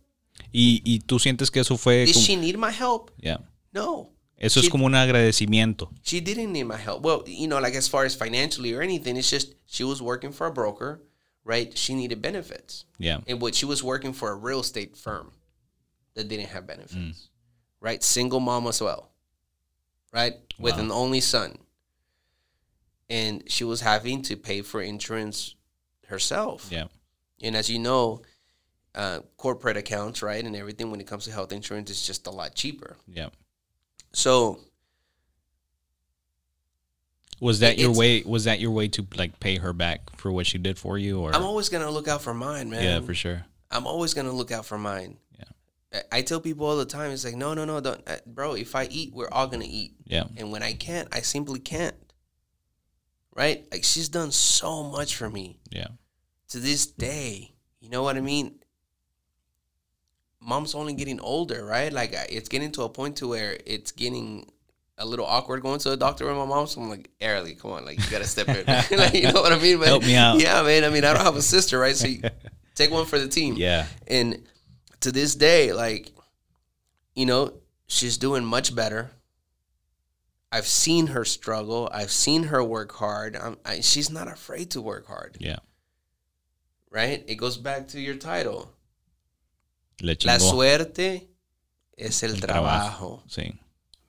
Y, y tú sientes que eso fue. Did she need my help? Yeah. No. Eso es She- como un agradecimiento. She didn't need my help. Well, you know, like as far as financially or anything, it's just she was working for a broker, right? She needed benefits. Yeah. And what she was working for a real estate firm that didn't have benefits. Mm. Right? Single mom as well. Right? With Wow. an only son. And she was having to pay for insurance herself. Yeah. And as you know, uh, corporate accounts, right, and everything when it comes to health insurance is just a lot cheaper. Yeah. So Was that your way? Was that your way to like pay her back for what she did for you? Or I'm always gonna look out for mine, man. yeah, for sure. I'm always gonna look out for mine. Yeah. I- I tell people all the time, it's like, no, no, no, don't, uh, bro. If I eat, we're all gonna eat, Yeah. and when I can't, I simply can't. Right? Like she's done so much for me Yeah. to this day. You know what I mean? Mom's only getting older, right? Like it's getting to a point to where it's getting a little awkward going to the doctor with my mom. So I'm like, Airly, come on, like you gotta step in. like, you know what I mean? But, Help me out. Yeah, man. I mean, I don't have a sister, right? So take one for the team. Yeah. And to this day, like, you know, she's doing much better. I've seen her struggle. I've seen her work hard. I'm, I, she's not afraid to work hard, Yeah. right? It goes back to your title. Le La suerte es el, El trabajo. Sí.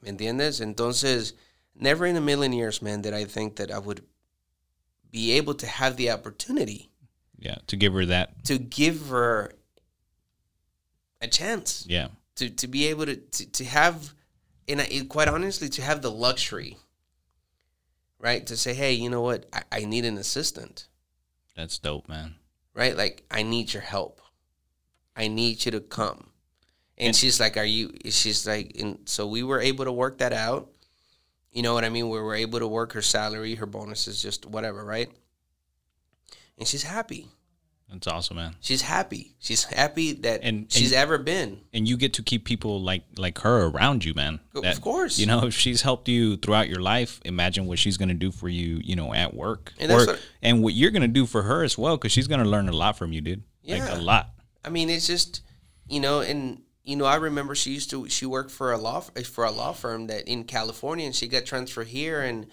¿Me entiendes? Entonces, never in a million years, man, did I think that I would be able to have the opportunity Yeah. To give her that. to give her a chance. Yeah. to to be able to to, to have and I, quite honestly to have the luxury right to say hey you know what I, I need an assistant That's dope, man. right like i need your help i need you to come and, And- she's like are you she's like and so we were able to work that out you know what i mean we were able to work her salary her bonuses just whatever right and she's happy That's awesome, man. she's happy she's happy that And- she's and- ever been And you get to keep people like like her around you, man. Of course. You know, if she's helped you throughout your life, imagine what she's going to do for you, you know, at work. And that's or, what- and what you're going to do for her as well, because she's going to learn a lot from you, dude. Like Yeah. a lot. I mean, it's just you know, and you know, I remember she used to she worked for a law for a law firm that in California, and she got transferred here, and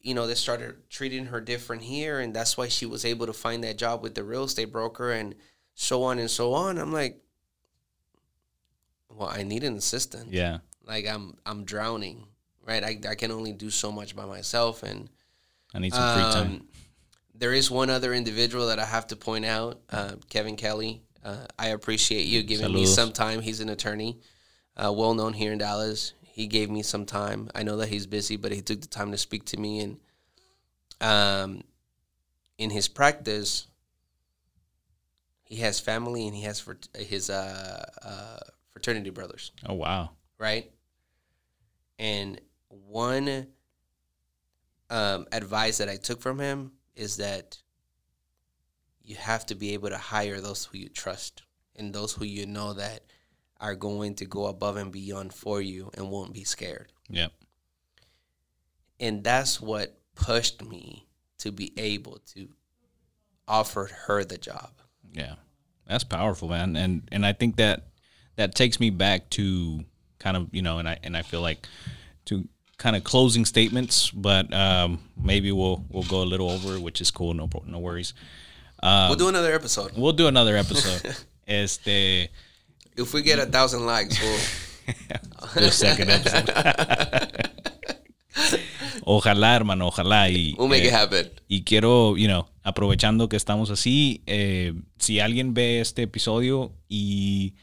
you know they started treating her different here, and that's why she was able to find that job with the real estate broker, and so on and so on. I'm like, well, I need an assistant. Yeah. Like I'm I'm drowning, right? I I can only do so much by myself, and I need some free time. um, there is one other individual that I have to point out, uh, Kevin Kelly. Uh, I appreciate you giving me some time. He's an attorney, uh, well known here in Dallas. He gave me some time. I know that he's busy, but he took the time to speak to me. And um, in his practice, he has family and he has fr- his uh, uh, fraternity brothers, Oh wow. right? And one um, advice that I took from him is that you have to be able to hire those who you trust and those who you know that are going to go above and beyond for you and won't be scared. Yeah. And that's what pushed me to be able to offer her the job. Yeah, that's powerful, man. And and I think that that takes me back to kind of you know, and I and I feel like to kind of closing statements, but um, maybe we'll we'll go a little over, which is cool. No no worries. We'll do another episode. We'll do another episode. este, If we get a thousand likes, we'll the second episode. ojalá, hermano, ojalá y we'll make eh, it happen. Y quiero, you know, aprovechando que estamos así, eh, si alguien ve este episodio y,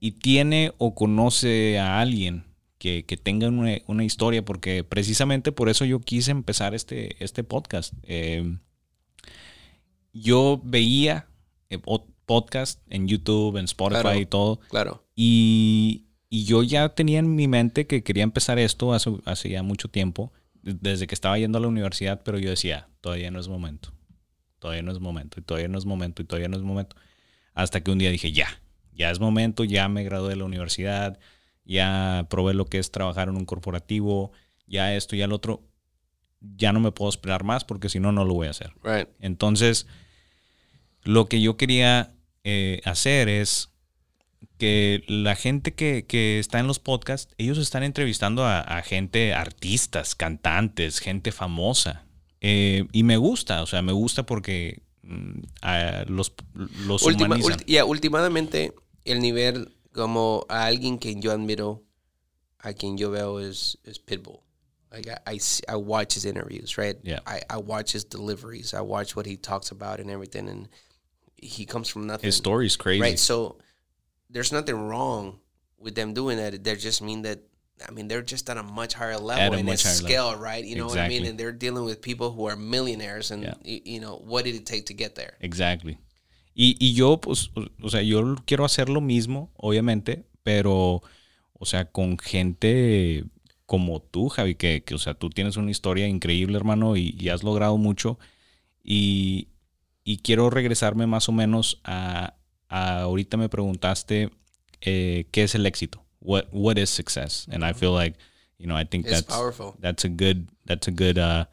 y tiene o conoce a alguien que, que tenga una, una historia, porque precisamente por eso yo quise empezar este, este podcast. Eh, yo veía eh, po- podcast en YouTube, en Spotify Claro. y todo, Claro. y, y yo ya tenía en mi mente que quería empezar esto hace, hace ya mucho tiempo, desde que estaba yendo a la universidad, pero yo decía, todavía no es momento, todavía no es momento, y todavía no es momento, y todavía no es momento. Hasta que un día dije, ya, ya es momento, ya me gradué de la universidad, ya probé lo que es trabajar en un corporativo, ya esto, ya lo otro, ya no me puedo esperar más porque si no, no lo voy a hacer. Right. Entonces, lo que yo quería eh, hacer es que la gente que, que está en los podcasts, ellos están entrevistando a, a gente, artistas, cantantes, gente famosa. Eh, y me gusta, o sea, me gusta porque mm, a los, los Última, ulti- yeah, últimamente, el nivel como a alguien que yo admiro, a quien yo veo es, es Pitbull. Like I, I, I watch his interviews, right? Yeah. I, I watch his deliveries. I watch what he talks about and everything. And he comes from nothing. His story is crazy. Right. So there's nothing wrong with them doing that. They just mean that I mean they're just at a much higher level a its higher scale, right? You know what I mean? And they're dealing with people who are millionaires and Yeah. y- you know, what did it take to get there? Exactly. Y, y yo, pues, o, o sea, yo quiero hacer lo mismo, obviamente, pero, o sea, con gente como tú, Javi, que, que, o sea, tú tienes una historia increíble, hermano, y, y has logrado mucho. Y, y quiero regresarme más o menos a, a ahorita me preguntaste eh, qué es el éxito. What, what is success? And I feel like, you know, I think It's that's powerful. that's a good that's a good uh,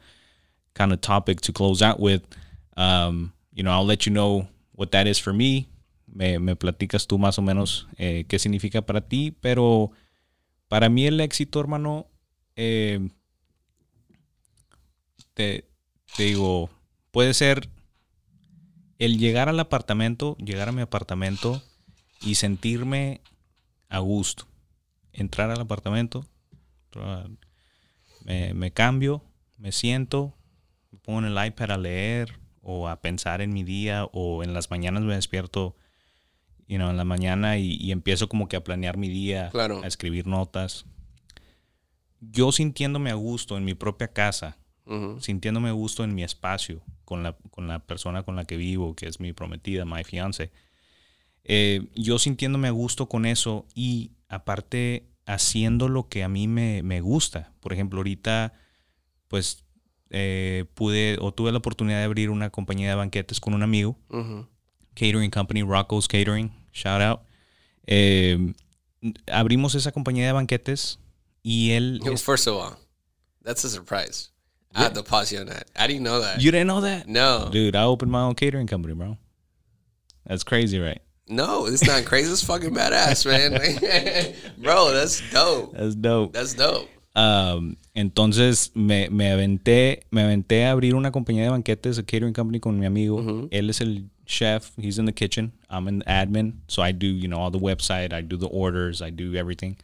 kind of topic to close out with. Um, you know, I'll let you know what that is for me. Me, me platicas tú más o menos eh, qué significa para ti, pero para mí el éxito, hermano, eh, te, te digo, puede ser el llegar al apartamento, llegar a mi apartamento y sentirme a gusto. Entrar al apartamento, me, me cambio, me siento, me pongo en el iPad a leer o a pensar en mi día o en las mañanas me despierto, you know, en la mañana y, y empiezo como que a planear mi día, Claro. a escribir notas. Yo sintiéndome a gusto en mi propia casa, Mhm. sintiéndome a gusto en mi espacio con la, con la persona con la que vivo, que es mi prometida, my fiance. Eh, yo sintiéndome a gusto con eso y aparte haciendo lo que a mí me, me gusta. Por ejemplo, ahorita pues eh, pude o tuve la oportunidad de abrir una compañía de banquetes con un amigo, catering company, Rocco's Catering, shout out. Eh, abrimos esa compañía de banquetes y él... First of all, that's a surprise. I have to pause you on that. I didn't know that. You didn't know that? no, Dude, I opened my own catering company, bro. That's crazy, right? no, it's not crazy. It's fucking badass, man. Bro, that's dope. That's dope. That's dope. Um, entonces me, me aventé, me aventé a abrir una compañía de banquetes, a catering company con mi amigo. Él es el chef. He's in the kitchen. I'm an admin. So I do, you know, all the website. I do the orders. I do everything.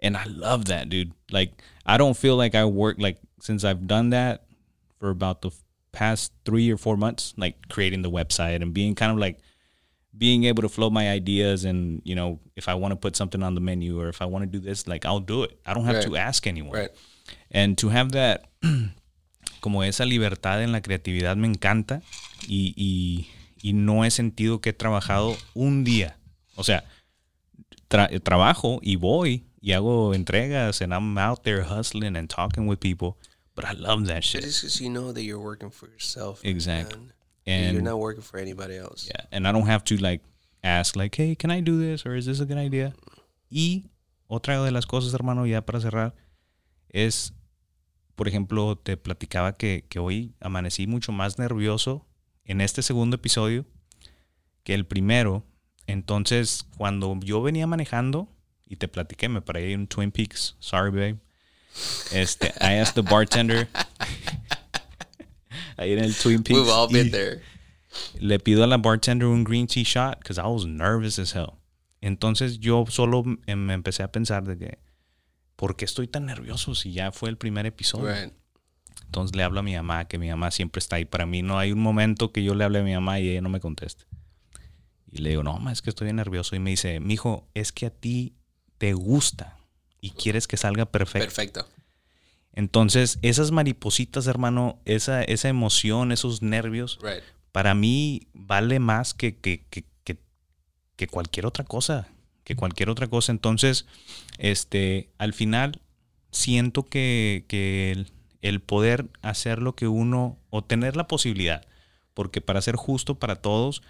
And I love that, dude. Like, I don't feel like I work, like, since I've done that for about the past three or four months, like creating the website and being kind of like, being able to flow my ideas and you know if i want to put something on the menu or if i want to do this like i'll do it i don't have Right. to ask anyone Right. and to have that como esa libertad en la creatividad me encanta y, y, y no he sentido que he trabajado un día. O sea, tra- trabajo y voy y hago entregas and I'm out there hustling and talking with people, but I love that It shit. is because you know that you're working for yourself. Exactly. man. And you're not working for anybody else. yeah, and I don't have to like ask like, "Hey, can I do this or is this a good idea?" Y otra de las cosas, hermano, ya para cerrar, es, por ejemplo, te platicaba que, que hoy amanecí mucho más nervioso en este segundo episodio que el primero. Entonces, cuando yo venía manejando y te platiqué, me paré en Twin Peaks, sorry babe. Este, I asked the bartender ahí en el Twin Peaks. We've all been there. le pido a la bartender un green tea shot because I was nervous as hell. Entonces yo solo m- me empecé a pensar de que, ¿por qué estoy tan nervioso si ya fue el primer episodio? Right. Entonces le hablo a mi mamá, que mi mamá siempre está ahí para mí. No hay un momento que yo le hable a mi mamá y ella no me conteste. Y le digo, no, ma, es que estoy bien nervioso. Y me dice, mijo, es que a ti te gusta y quieres que salga perfecto. Perfecto. Entonces, esas maripositas, hermano, esa, esa emoción, esos nervios, Right. para mí vale más que, que, que, que, cualquier otra cosa. Que cualquier otra cosa. Entonces, este, al final, siento que, que el, el poder hacer lo que uno, o tener la posibilidad, porque para ser justo para todos,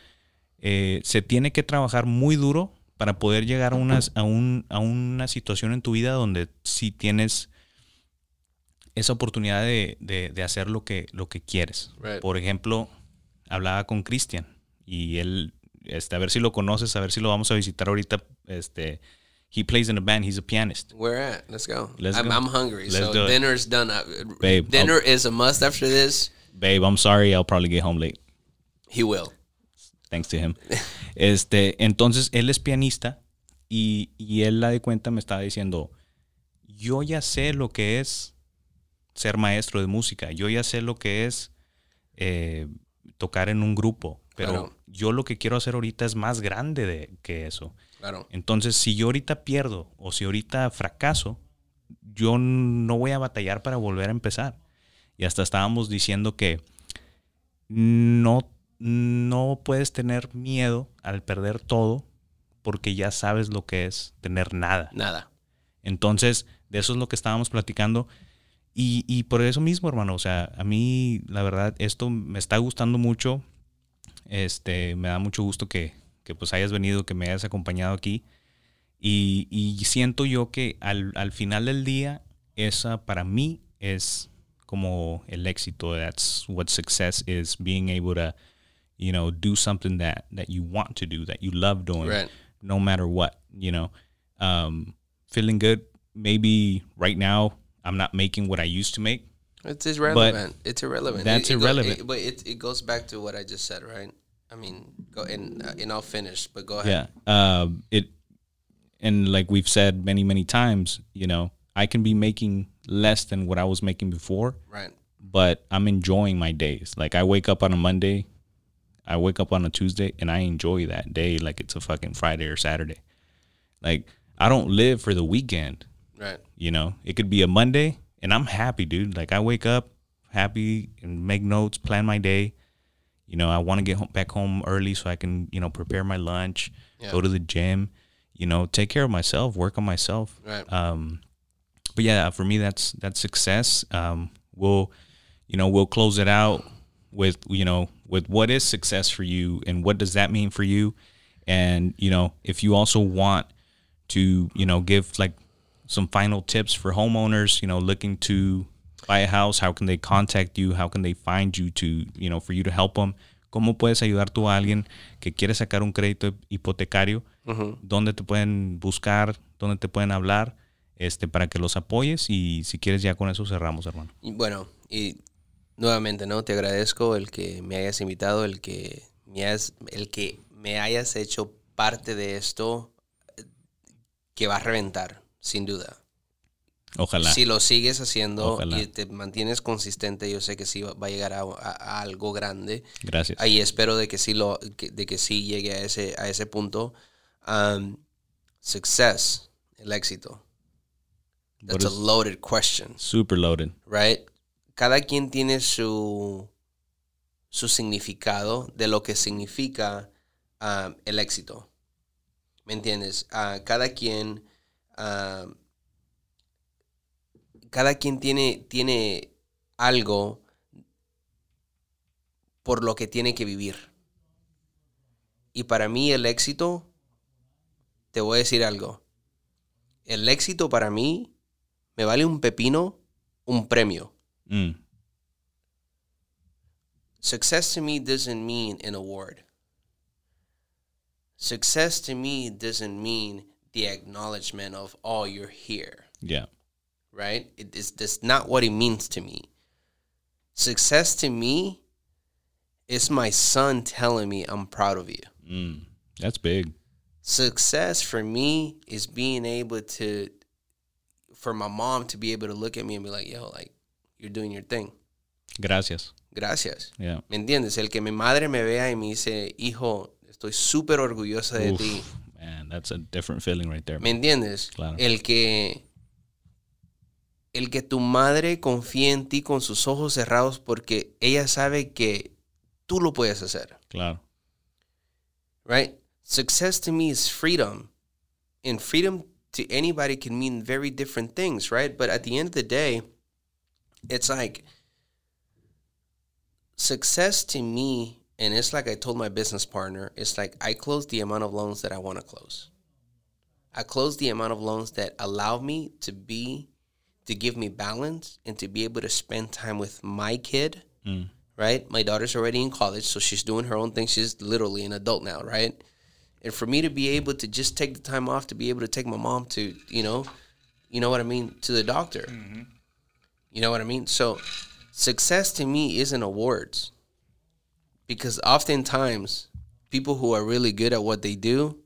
eh, se tiene que trabajar muy duro para poder llegar a, unas, a, un, a una situación en tu vida donde sí tienes esa oportunidad de, de- de hacer lo que, lo que quieres. Right. Por ejemplo, hablaba con Cristian y él, este, a ver si lo conoces, a ver si lo vamos a visitar ahorita. Este, he plays in a band, he's a pianist. Where at? Let's go. Let's I'm, go. I'm hungry. Let's so do it. dinner's done. Babe, dinner is a must after this. Babe, I'm sorry, I'll probably get home late. He will. Thanks to him. Este, entonces, él es pianista y, y él, la de cuenta, me estaba diciendo, yo ya sé lo que es ser maestro de música, yo ya sé lo que es eh, tocar en un grupo, pero Claro. yo lo que quiero hacer ahorita es más grande de, que eso. Claro. Entonces, si yo ahorita pierdo o si ahorita fracaso, yo no voy a batallar para volver a empezar. Y hasta estábamos diciendo que no, no puedes tener miedo al perder todo porque ya sabes lo que es tener nada. Nada. Entonces, de eso es lo que estábamos platicando. Y, y por eso mismo, hermano, o sea, a mí, la verdad, esto me está gustando mucho. Este, me da mucho gusto que, que pues hayas venido, que me hayas acompañado aquí. Y, y siento yo que al, al final del día, esa para mí es como el éxito. That's what success is, being able to, you know, do something that, that you want to do, that you love doing Right. no matter what, you know. Um, feeling good. Maybe right now I'm not making what I used to make. It's irrelevant. it's irrelevant. That's It- it go- irrelevant. it- but it, it goes back to what I just said, right? I mean, go and uh, and I'll finish, but go ahead. Yeah. Um, it and like we've said many many times, you know, I can be making less than what I was making before, Right. but I'm enjoying my days. Like I wake up on a Monday, I wake up on a Tuesday, and I enjoy that day like it's a fucking Friday or Saturday. Like I don't live for the weekend. Right. You know, it could be a Monday and I'm happy, dude. Like I wake up happy and make notes, plan my day. You know, I want to get home, back home early so I can, you know, prepare my lunch, Yeah. go to the gym, you know, take care of myself, work on myself. Right. Um, but yeah, for me, that's that's success. Um, we'll, you know, we'll close it out with you know with what is success for you and what does that mean for you, and you know if you also want to you know give like some final tips for homeowners, you know, looking to buy a house, how can they contact you? How can they find you to you know for you to help them? ¿Cómo puedes ayudar tú a alguien que quiere sacar un crédito hipotecario? ¿Dónde te pueden buscar? ¿Dónde te pueden hablar? Este, para que los apoyes y si quieres ya con eso cerramos, hermano. Y bueno, y nuevamente, ¿no? Te agradezco el que me hayas invitado, el que me hayas, el que me hayas hecho parte de esto que va a reventar, sin duda. Ojalá. Si lo sigues haciendo Ojalá. y te mantienes consistente, yo sé que sí va, a llegar a, a- a algo grande. Gracias. Ahí espero de que sí lo, que- de que sí llegue a ese, a ese punto. Um, success, el éxito. That's a loaded question. Super loaded. right? Cada quien tiene su su significado de lo que significa um, el éxito. ¿Me entiendes? Ah, cada quien, ah, cada quien tiene, tiene algo por lo que tiene que vivir. Y para mí el éxito, te voy a decir algo. El éxito para mí me vale un pepino, un premio. Mm. Success to me doesn't mean an award. Success to me doesn't mean the acknowledgement of, oh, you're here, Yeah. right? It is that's not what it means to me. Success to me is my son telling me I'm proud of you. Mm. That's big. Success for me is being able to, for my mom to be able to look at me and be like, yo, like, you're doing your thing. Gracias. Gracias. Yeah. ¿Me entiendes? El que mi madre me vea y me dice, hijo, estoy súper orgullosa de Uf, ti. man, that's a different feeling right there. ¿Me entiendes? Claro. El que el que tu madre confíe en ti con sus ojos cerrados porque ella sabe que tú lo puedes hacer, Claro. right? Success to me is freedom. And freedom to anybody can mean very different things, right? But at the end of the day, it's like success to me and it's like I told my business partner, it's like I close the amount of loans that I want to close. I close the amount of loans that allow me to be to give me balance and to be able to spend time with my kid. Mm. Right? My daughter's already in college, so she's doing her own thing. She's literally an adult now, right? And for me to be able to just take the time off to be able to take my mom to, you know, you know what I mean, to the doctor. You know what I mean? So success to me isn't awards. Because oftentimes people who are really good at what they do,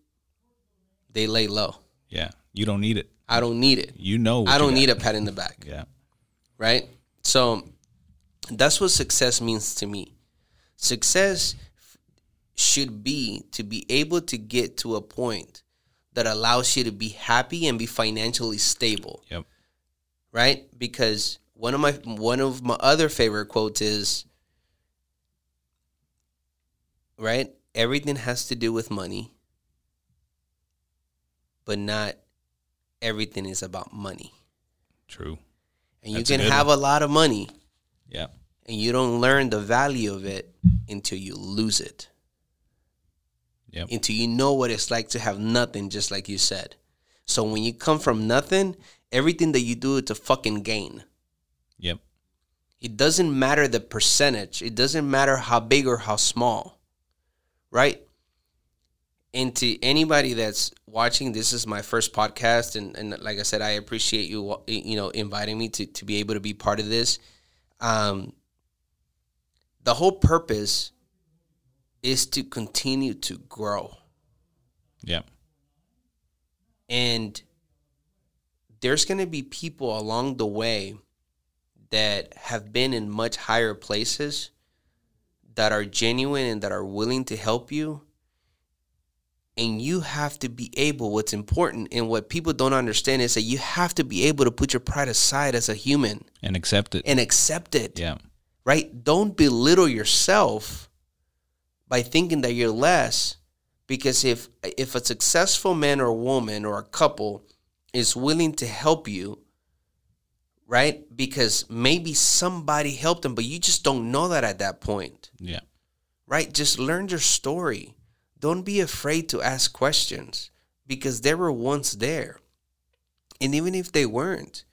they lay low. Yeah. You don't need it. I don't need it. You know. what I don't need a pat in the back. Yeah. right? So that's what success means to me. Success should be to be able to get to a point that allows you to be happy and be financially stable, Yep. right? Because one of my one of my other favorite quotes is right? Everything has to do with money, but not everything is about money. True. And you That's a can good have a lot of money Yeah. and you don't learn the value of it until you lose it. Yep. Until you know what it's like to have nothing, just like you said. So when you come from nothing, everything that you do is a fucking gain. Yep. It doesn't matter the percentage. It doesn't matter how big or how small. Right? And to anybody that's watching, this is my first podcast, and, and like I said, I appreciate you, you know, inviting me to, to be able to be part of this. Um, the whole purpose is to continue to grow. Yep. And there's going to be people along the way that have been in much higher places that are genuine and that are willing to help you. And you have to be able, what's important and what people don't understand is that you have to be able to put your pride aside as a human And accept it. and accept it yeah. right? Don't belittle yourself by thinking that you're less because if if a successful man or woman or a couple is willing to help you, right? Because maybe somebody helped them but you just don't know that at that point, Yeah. right? Just learn your story. Don't be afraid to ask questions because they were once there. And even if they weren't,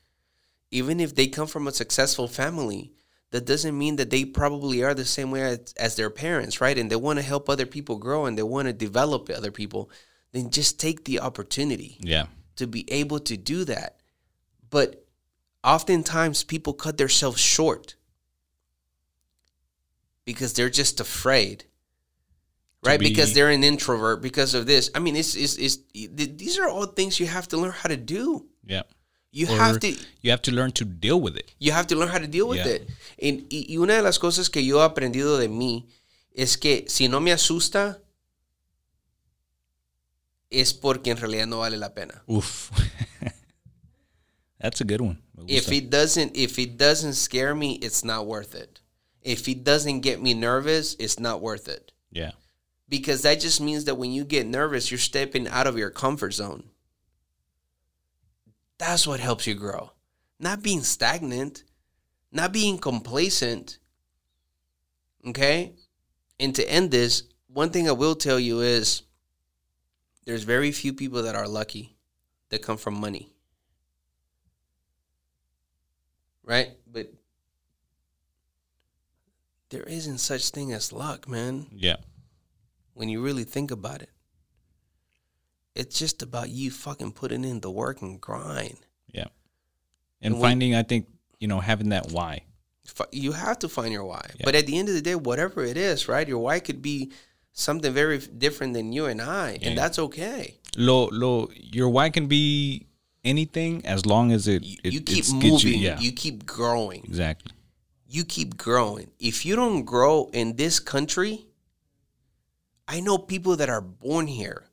even if they come from a successful family, that doesn't mean that they probably are the same way as, as their parents, right? And they want to help other people grow and they want to develop other people. Then just take the opportunity Yeah. to be able to do that. But oftentimes people cut themselves short because they're just afraid. Right? be- because they're an introvert because of this. I mean, it's, it's, it's these are all things you have to learn how to do. Yeah. You Or have to You have to learn to deal with it. You have to learn how to deal with Yeah. it. And- y, una de las cosas que yo he aprendido de mí es que si no me asusta, es porque en realidad no vale la pena. Oof. That's a good one. If it doesn't, if it doesn't scare me, it's not worth it. if it doesn't get me nervous, it's not worth it. Yeah. Because that just means that when you get nervous, you're stepping out of your comfort zone. That's what helps you grow. Not being stagnant, not being complacent. Okay? And to end this, one thing I will tell you is there's very few people that are lucky that come from money. Right? But there isn't such thing as luck, man. Yeah. When you really think about it. It's just about you fucking putting in the work and grind. Yeah. And, And when- finding, I think, you know, having that why. You have to find your why. Yeah. But at the end of the day, whatever it is, right? Your why could be something very different than you and I, Yeah. and that's okay. Lo, lo, your why can be anything as long as it, You, it you keep moving. You, yeah. You keep growing. exactly. you keep growing. If you don't grow in this country, I know people that are born here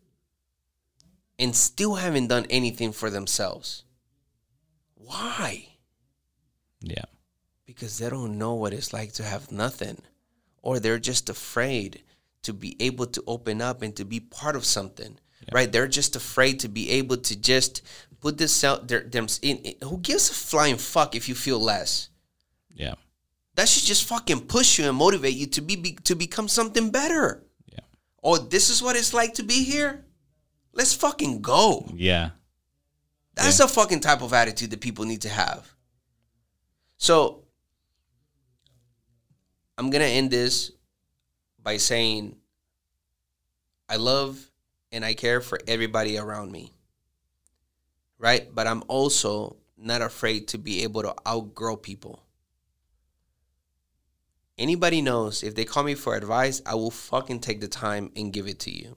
and still haven't done anything for themselves. Why? Yeah. Because they don't know what it's like to have nothing, or they're just afraid to be able to open up and to be part of something. Right? They're just afraid to be able to just put this out there. Them in, who gives a flying fuck if you feel less? Yeah. that should just fucking push you and motivate you to be, be to become something better. Yeah. Oh, this is what it's like to be here. Let's fucking go. Yeah. That's the fucking type of attitude that people need to have. So I'm gonna end this by saying I love and I care for everybody around me. Right? But I'm also not afraid to be able to outgrow people. Anybody knows if they call me for advice, I will fucking take the time and give it to you.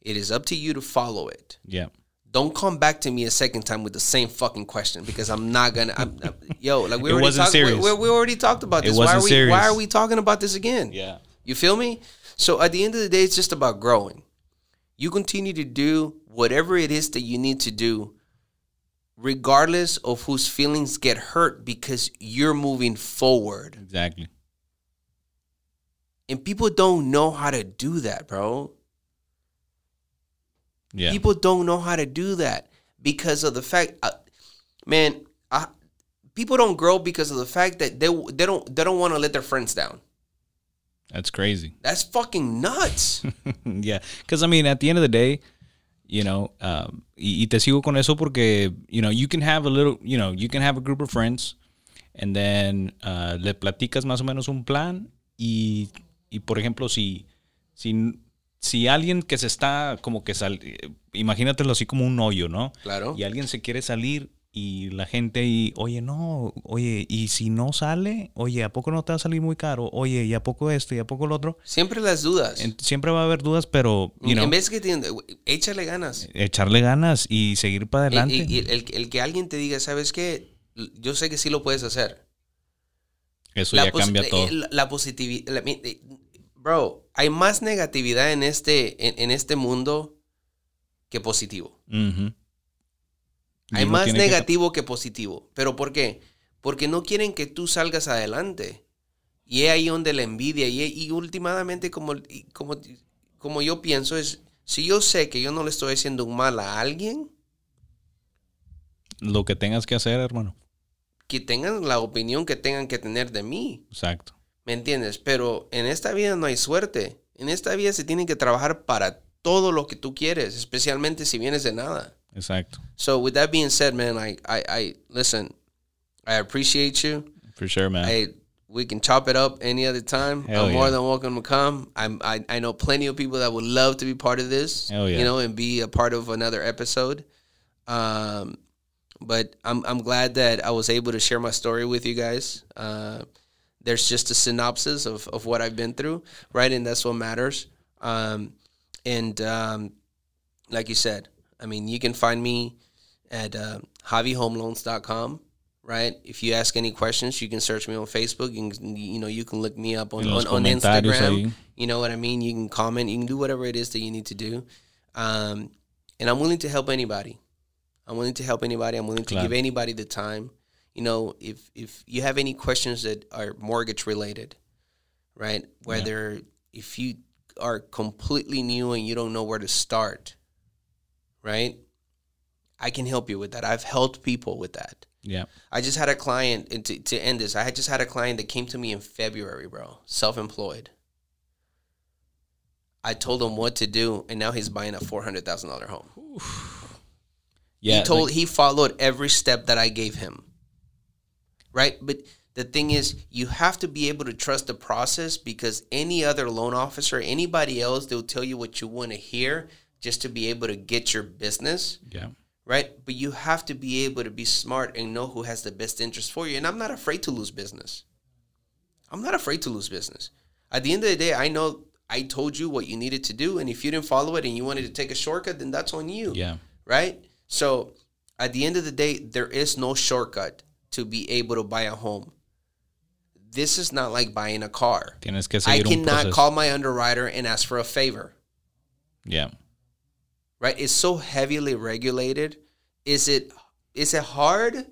It is up to you to follow it Yeah. don't come back to me a second time with the same fucking question because I'm not gonna. I'm, I'm- yo, like we It already wasn't talked. serious. We, we already talked about this. why are wasn't we? serious. Why are we talking about this again? Yeah. You feel me? So at the end of the day, it's just about growing. You continue to do whatever it is that you need to do, regardless of whose feelings get hurt, because you're moving forward. Exactly. And people don't know how to do that, bro. Yeah. People don't know how to do that because of the fact, uh, man. I, people don't grow because of the fact that they they don't they don't want to let their friends down. That's crazy. That's fucking nuts. yeah, because I mean, at the end of the day, you know, um, y, y te sigo con eso porque you know you can have a little, you know, you can have a group of friends, and then uh, le platicas más o menos un plan y, y por ejemplo si si si alguien que se está como que sal, imagínatelo así como un hoyo, ¿no? Claro. Y alguien se quiere salir y la gente y, oye, no, oye, y si no sale, oye, ¿a poco no te va a salir muy caro? Oye, ¿y a poco esto? ¿Y a poco lo otro? Siempre las dudas. En- siempre va a haber dudas, pero, you know, en vez que te, échale ganas. echarle ganas y seguir para adelante. Y- y- y el, el que alguien te diga, ¿sabes qué? Yo sé que sí lo puedes hacer. Eso ya cambia eh, todo. La, la positividad. Bro, hay más negatividad en este, en, en este mundo que positivo. Y Hay uno más que- negativo que positivo. ¿Pero por qué? Porque no quieren que tú salgas adelante. Y es ahí donde la envidia. Y, y últimamente, como, como, como yo pienso, es si yo sé que yo no le estoy haciendo un mal a alguien, Lo que tengas que hacer, hermano. que tengan la opinión que tengan que tener de mí. Exacto. ¿Me entiendes? Pero en esta vida no hay suerte. En esta vida se tiene que trabajar para todo lo que tú quieres, especialmente si vienes de nada. Exacto. So with that being said, man, I I, I listen. I appreciate you. For sure, man. Hey, we can chop it up any other time. Hell I'm more yeah. than welcome to come. I'm I, I know plenty of people that would love to be part of this. Hell yeah. You know, and be a part of another episode. Um, but I'm I'm glad that I was able to share my story with you guys. Uh, there's just a synopsis of, of what I've been through, right? And that's what matters. Um, and um, like you said, I mean, you can find me at uh, javihomeloans.com, right? If you ask any questions, you can search me on Facebook. You can, you know, you can look me up on, on, on Instagram. You know what I mean? You can comment. You can do whatever it is that you need to do. Um, and I'm willing to help anybody. I'm willing to help anybody. I'm willing to Claro. give anybody the time. you know, if if you have any questions that are mortgage related, right? Whether if you are completely new and you don't know where to start, right? I can help you with that. I've helped people with that. Yeah. I just had a client and to, to end this. I had just had a client that came to me in February, bro, self-employed. I told him what to do, and now he's buying a four hundred thousand dollar home. Yeah. he told like- he followed every step that I gave him. Right? But the thing is, you have to be able to trust the process because any other loan officer, anybody else, they'll tell you what you want to hear just to be able to get your business. yeah. Right? But you have to be able to be smart and know who has the best interest for you. And I'm not afraid to lose business. I'm not afraid to lose business. At the end of the day, I know I told you what you needed to do. And if you didn't follow it and you wanted to take a shortcut, then that's on you Yeah. right? So at the end of the day, there is no shortcut to be able to buy a home. This is not like buying a car. I cannot call my underwriter and ask for a favor, Yeah. Right? It's so heavily regulated. Is it is it hard?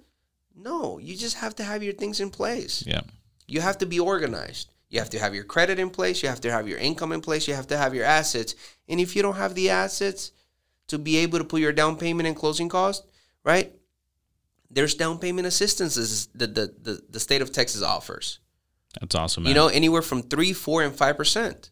No, you just have to have your things in place. Yeah. You have to be organized. You have to have your credit in place. You have to have your income in place. You have to have your assets. And if you don't have the assets to be able to put your down payment and closing cost, right? There's down payment assistance that the, the, the state of Texas offers. That's awesome, man. You know, anywhere from three, four, and five percent.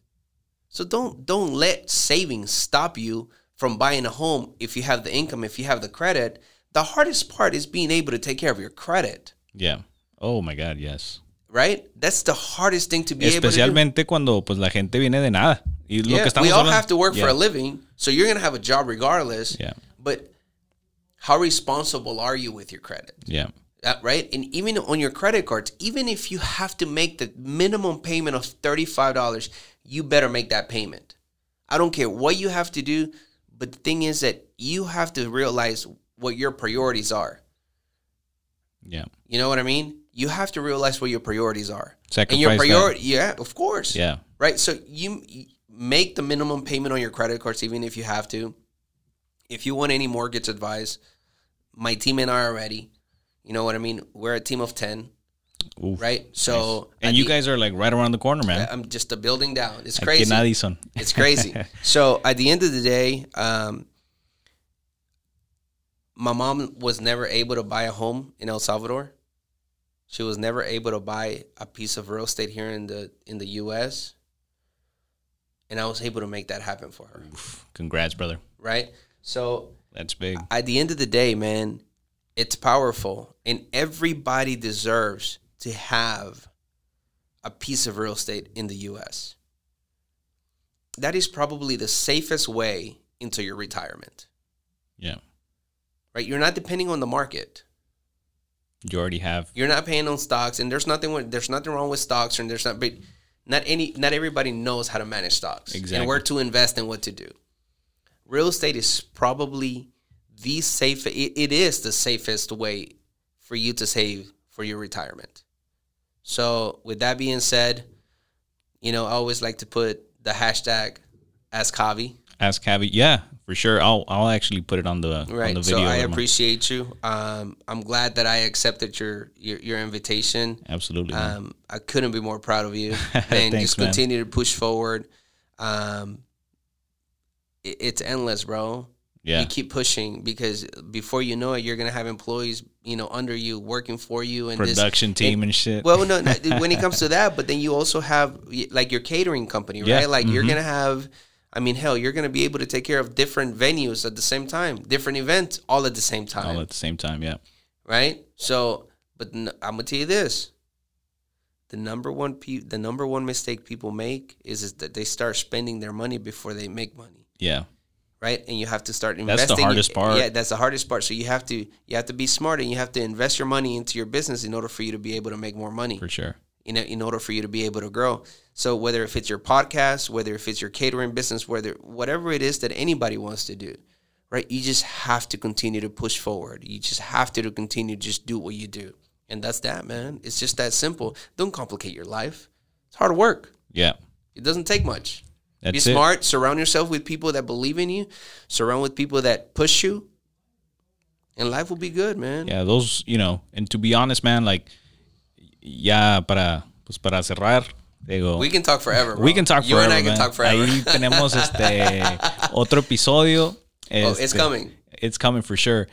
So don't don't let savings stop you from buying a home if you have the income, if you have the credit. The hardest part is being able to take care of your credit. Yeah. Oh my God, yes. right? That's the hardest thing to be able to do. Especialmente cuando pues la gente viene de nada. Y lo Yeah, que estamos we all hablando- have to work for a living, so you're gonna have a job regardless. Yeah. But how responsible are you with your credit? Yeah. Right? And even on your credit cards, even if you have to make the minimum payment of $35, you better make that payment. I don't care what you have to do, but the thing is that you have to realize what your priorities are. Yeah. You know what I mean? You have to realize what your priorities are. and your Sacrifice that. priority, yeah, of course. Yeah. Right? So you you make the minimum payment on your credit cards, even if you have to. If you want any mortgage advice, my team and I are ready. You know what I mean? We're a team of 10, Oof. right? So And at you the- guys are like right around the corner, man. I'm just a building down. It's crazy. It's crazy. so at the end of the day, um, my mom was never able to buy a home in El Salvador. She was never able to buy a piece of real estate here in the in the U.S. And I was able to make that happen for her, Congrats, brother. right? So That's big. at the end of the day, man, it's powerful, and everybody deserves to have a piece of real estate in the U.S. That is probably the safest way into your retirement, Yeah. right? You're not depending on the market. You already have. You're not paying on stocks, and there's nothing with- there's nothing wrong with stocks, and there's not, but not any not everybody knows how to manage stocks Exactly. and where to invest and what to do. Real estate is probably the safe. It, it is the safest way for you to save for your retirement. So, with that being said, you know I always like to put the hashtag Ask Javi. Ask Javi. Yeah, for sure. I'll I'll actually put it on the on Right. the So. I appreciate you. Um, I'm glad that I accepted your your, your invitation. Absolutely. man. Um, I couldn't be more proud of you. And just man. continue to push forward. Um, it- it's endless, bro. Yeah. You keep pushing because before you know it, you're gonna have employees, you know, under you working for you and this- Production team and, shit. well, no, when it comes to that, but then you also have like your catering company, right? Yeah, Like you're mhm. gonna have, I mean, hell, you're gonna be able to take care of different venues at the same time, different events all at the same time all at the same time. Yeah. right? So, but I'm gonna tell you this: the number one pe- the number one mistake people make is is that they start spending their money before they make money, Yeah. Right? And you have to start investing. That's the hardest part. Yeah, that's the hardest part. So you have to you have to be smart and you have to invest your money into your business in order for you to be able to make more money. For sure. In, in order for you to be able to grow. So whether if it's your podcast, whether if it's your catering business, whether whatever it is that anybody wants to do, right? You just have to continue to push forward. You just have to continue to just do what you do. And that's that, man. It's just that simple. Don't complicate your life. It's hard work. Yeah. It doesn't take much. That's Be it. smart. Surround yourself with people that believe in you. Surround with people that push you. And life will be good, man. Yeah, those, you know, and to be honest, man, like, ya para, pues para cerrar, digo. We can talk forever, bro. We can talk you forever. and I can talk forever. Ahí tenemos este otro episodio. Oh, it's Este, coming. It's coming for sure.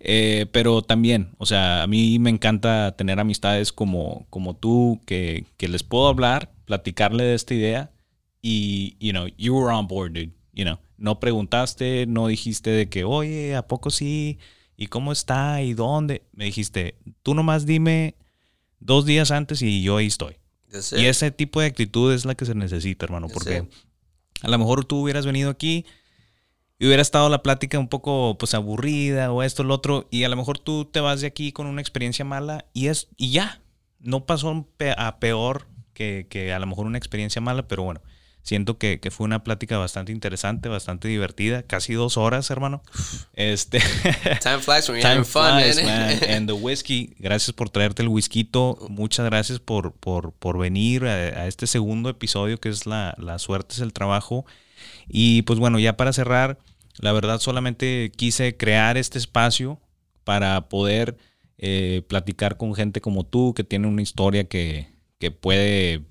Eh, pero también, o sea, a mí me encanta tener amistades como, como tú, que, que les puedo hablar, platicarle de esta idea y, you know, you were on board, dude. You know, no preguntaste, no dijiste de que, oye, ¿a poco sí? ¿Y cómo está? ¿Y dónde? Me dijiste, tú nomás dime dos días antes y yo ahí estoy. Y ese tipo de actitud es la que se necesita, hermano, That's porque it. a lo mejor tú hubieras venido aquí y hubiera estado la plática un poco pues aburrida o esto, lo otro, y a lo mejor tú te vas de aquí con una experiencia mala y es y ya, no pasó a peor que, que a lo mejor una experiencia mala, pero bueno, siento que, que fue una plática bastante interesante, bastante divertida, casi dos horas, hermano. Este, Time flies when you're having fun, flies, man. man. And the whiskey, gracias por traerte el whisky. Muchas gracias por, por, por venir a, a este segundo episodio que es la, la suerte es el trabajo. Y pues bueno, ya para cerrar, la verdad solamente quise crear este espacio para poder eh, platicar con gente como tú que tiene una historia que, que puede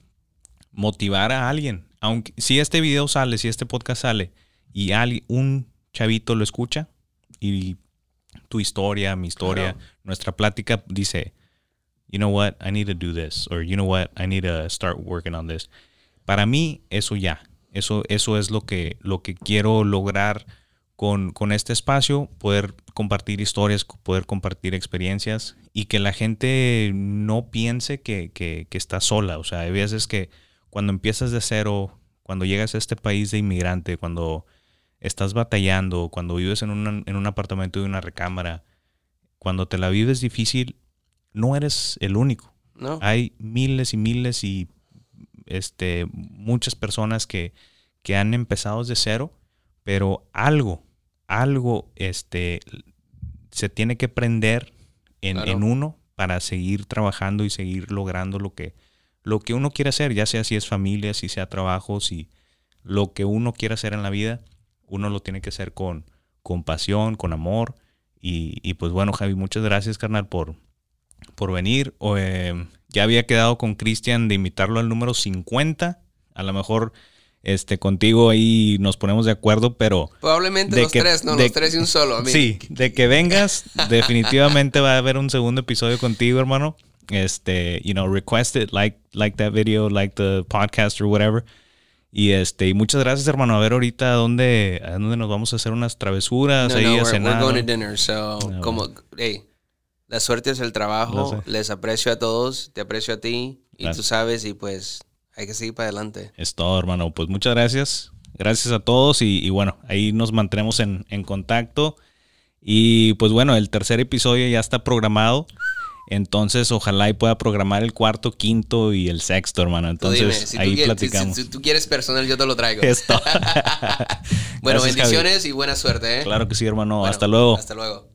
motivar a alguien. Aunque si este video sale, si este podcast sale y alguien, un chavito lo escucha y tu historia, mi historia, Claro. nuestra plática dice, you know what, I need to do this, or you know what, I need to start working on this. Para mí, eso ya, eso, eso es lo que, lo que quiero lograr con, con este espacio, poder compartir historias, poder compartir experiencias y que la gente no piense que, que, que está sola. O sea, hay veces que cuando empiezas de cero, cuando llegas a este país de inmigrante, cuando estás batallando, cuando vives en, un- en un apartamento de una recámara, cuando te la vives difícil, no eres el único. No. Hay miles y miles y este, muchas personas que, que han empezado desde cero, pero algo, algo este, se tiene que prender en, Claro. en uno para seguir trabajando y seguir logrando lo que, lo que uno quiere hacer, ya sea si es familia, si sea trabajo, si lo que uno quiere hacer en la vida, uno lo tiene que hacer con, con pasión, con amor. Y, y pues bueno, Javi, muchas gracias, carnal, por, por venir. O, eh, ya había quedado con Cristian de invitarlo al número 50. A lo mejor este, contigo ahí nos ponemos de acuerdo, pero Probablemente los que- tres, no, de- los tres y un solo. Mean, sí, de que vengas, definitivamente va a haber un segundo episodio contigo, hermano. Este, you know, request it, like, like that video, like the podcast or whatever. Y este, y muchas gracias, hermano. A ver ahorita dónde, a dónde nos vamos a hacer unas travesuras No, ahí no, a we're, cenar. we're going to dinner. So, No, como, hey, la suerte es el trabajo. Les aprecio a todos, te aprecio a ti. Y tú sabes, y pues hay que seguir para adelante. Es todo, hermano. Pues muchas gracias. Gracias a todos y, y bueno, ahí nos mantenemos en, en contacto. Y pues bueno, el tercer episodio ya está programado. Entonces, ojalá y pueda programar el cuarto, quinto y el sexto, hermano. Tú dime, Entonces, si tú ahí quieres- si- platicamos. Si, si tú quieres personal, yo te lo traigo. Esto. bueno, Gracias, Javi. bendiciones y buena suerte. ¿eh? Claro que sí, hermano. Bueno, Hasta luego. Hasta luego.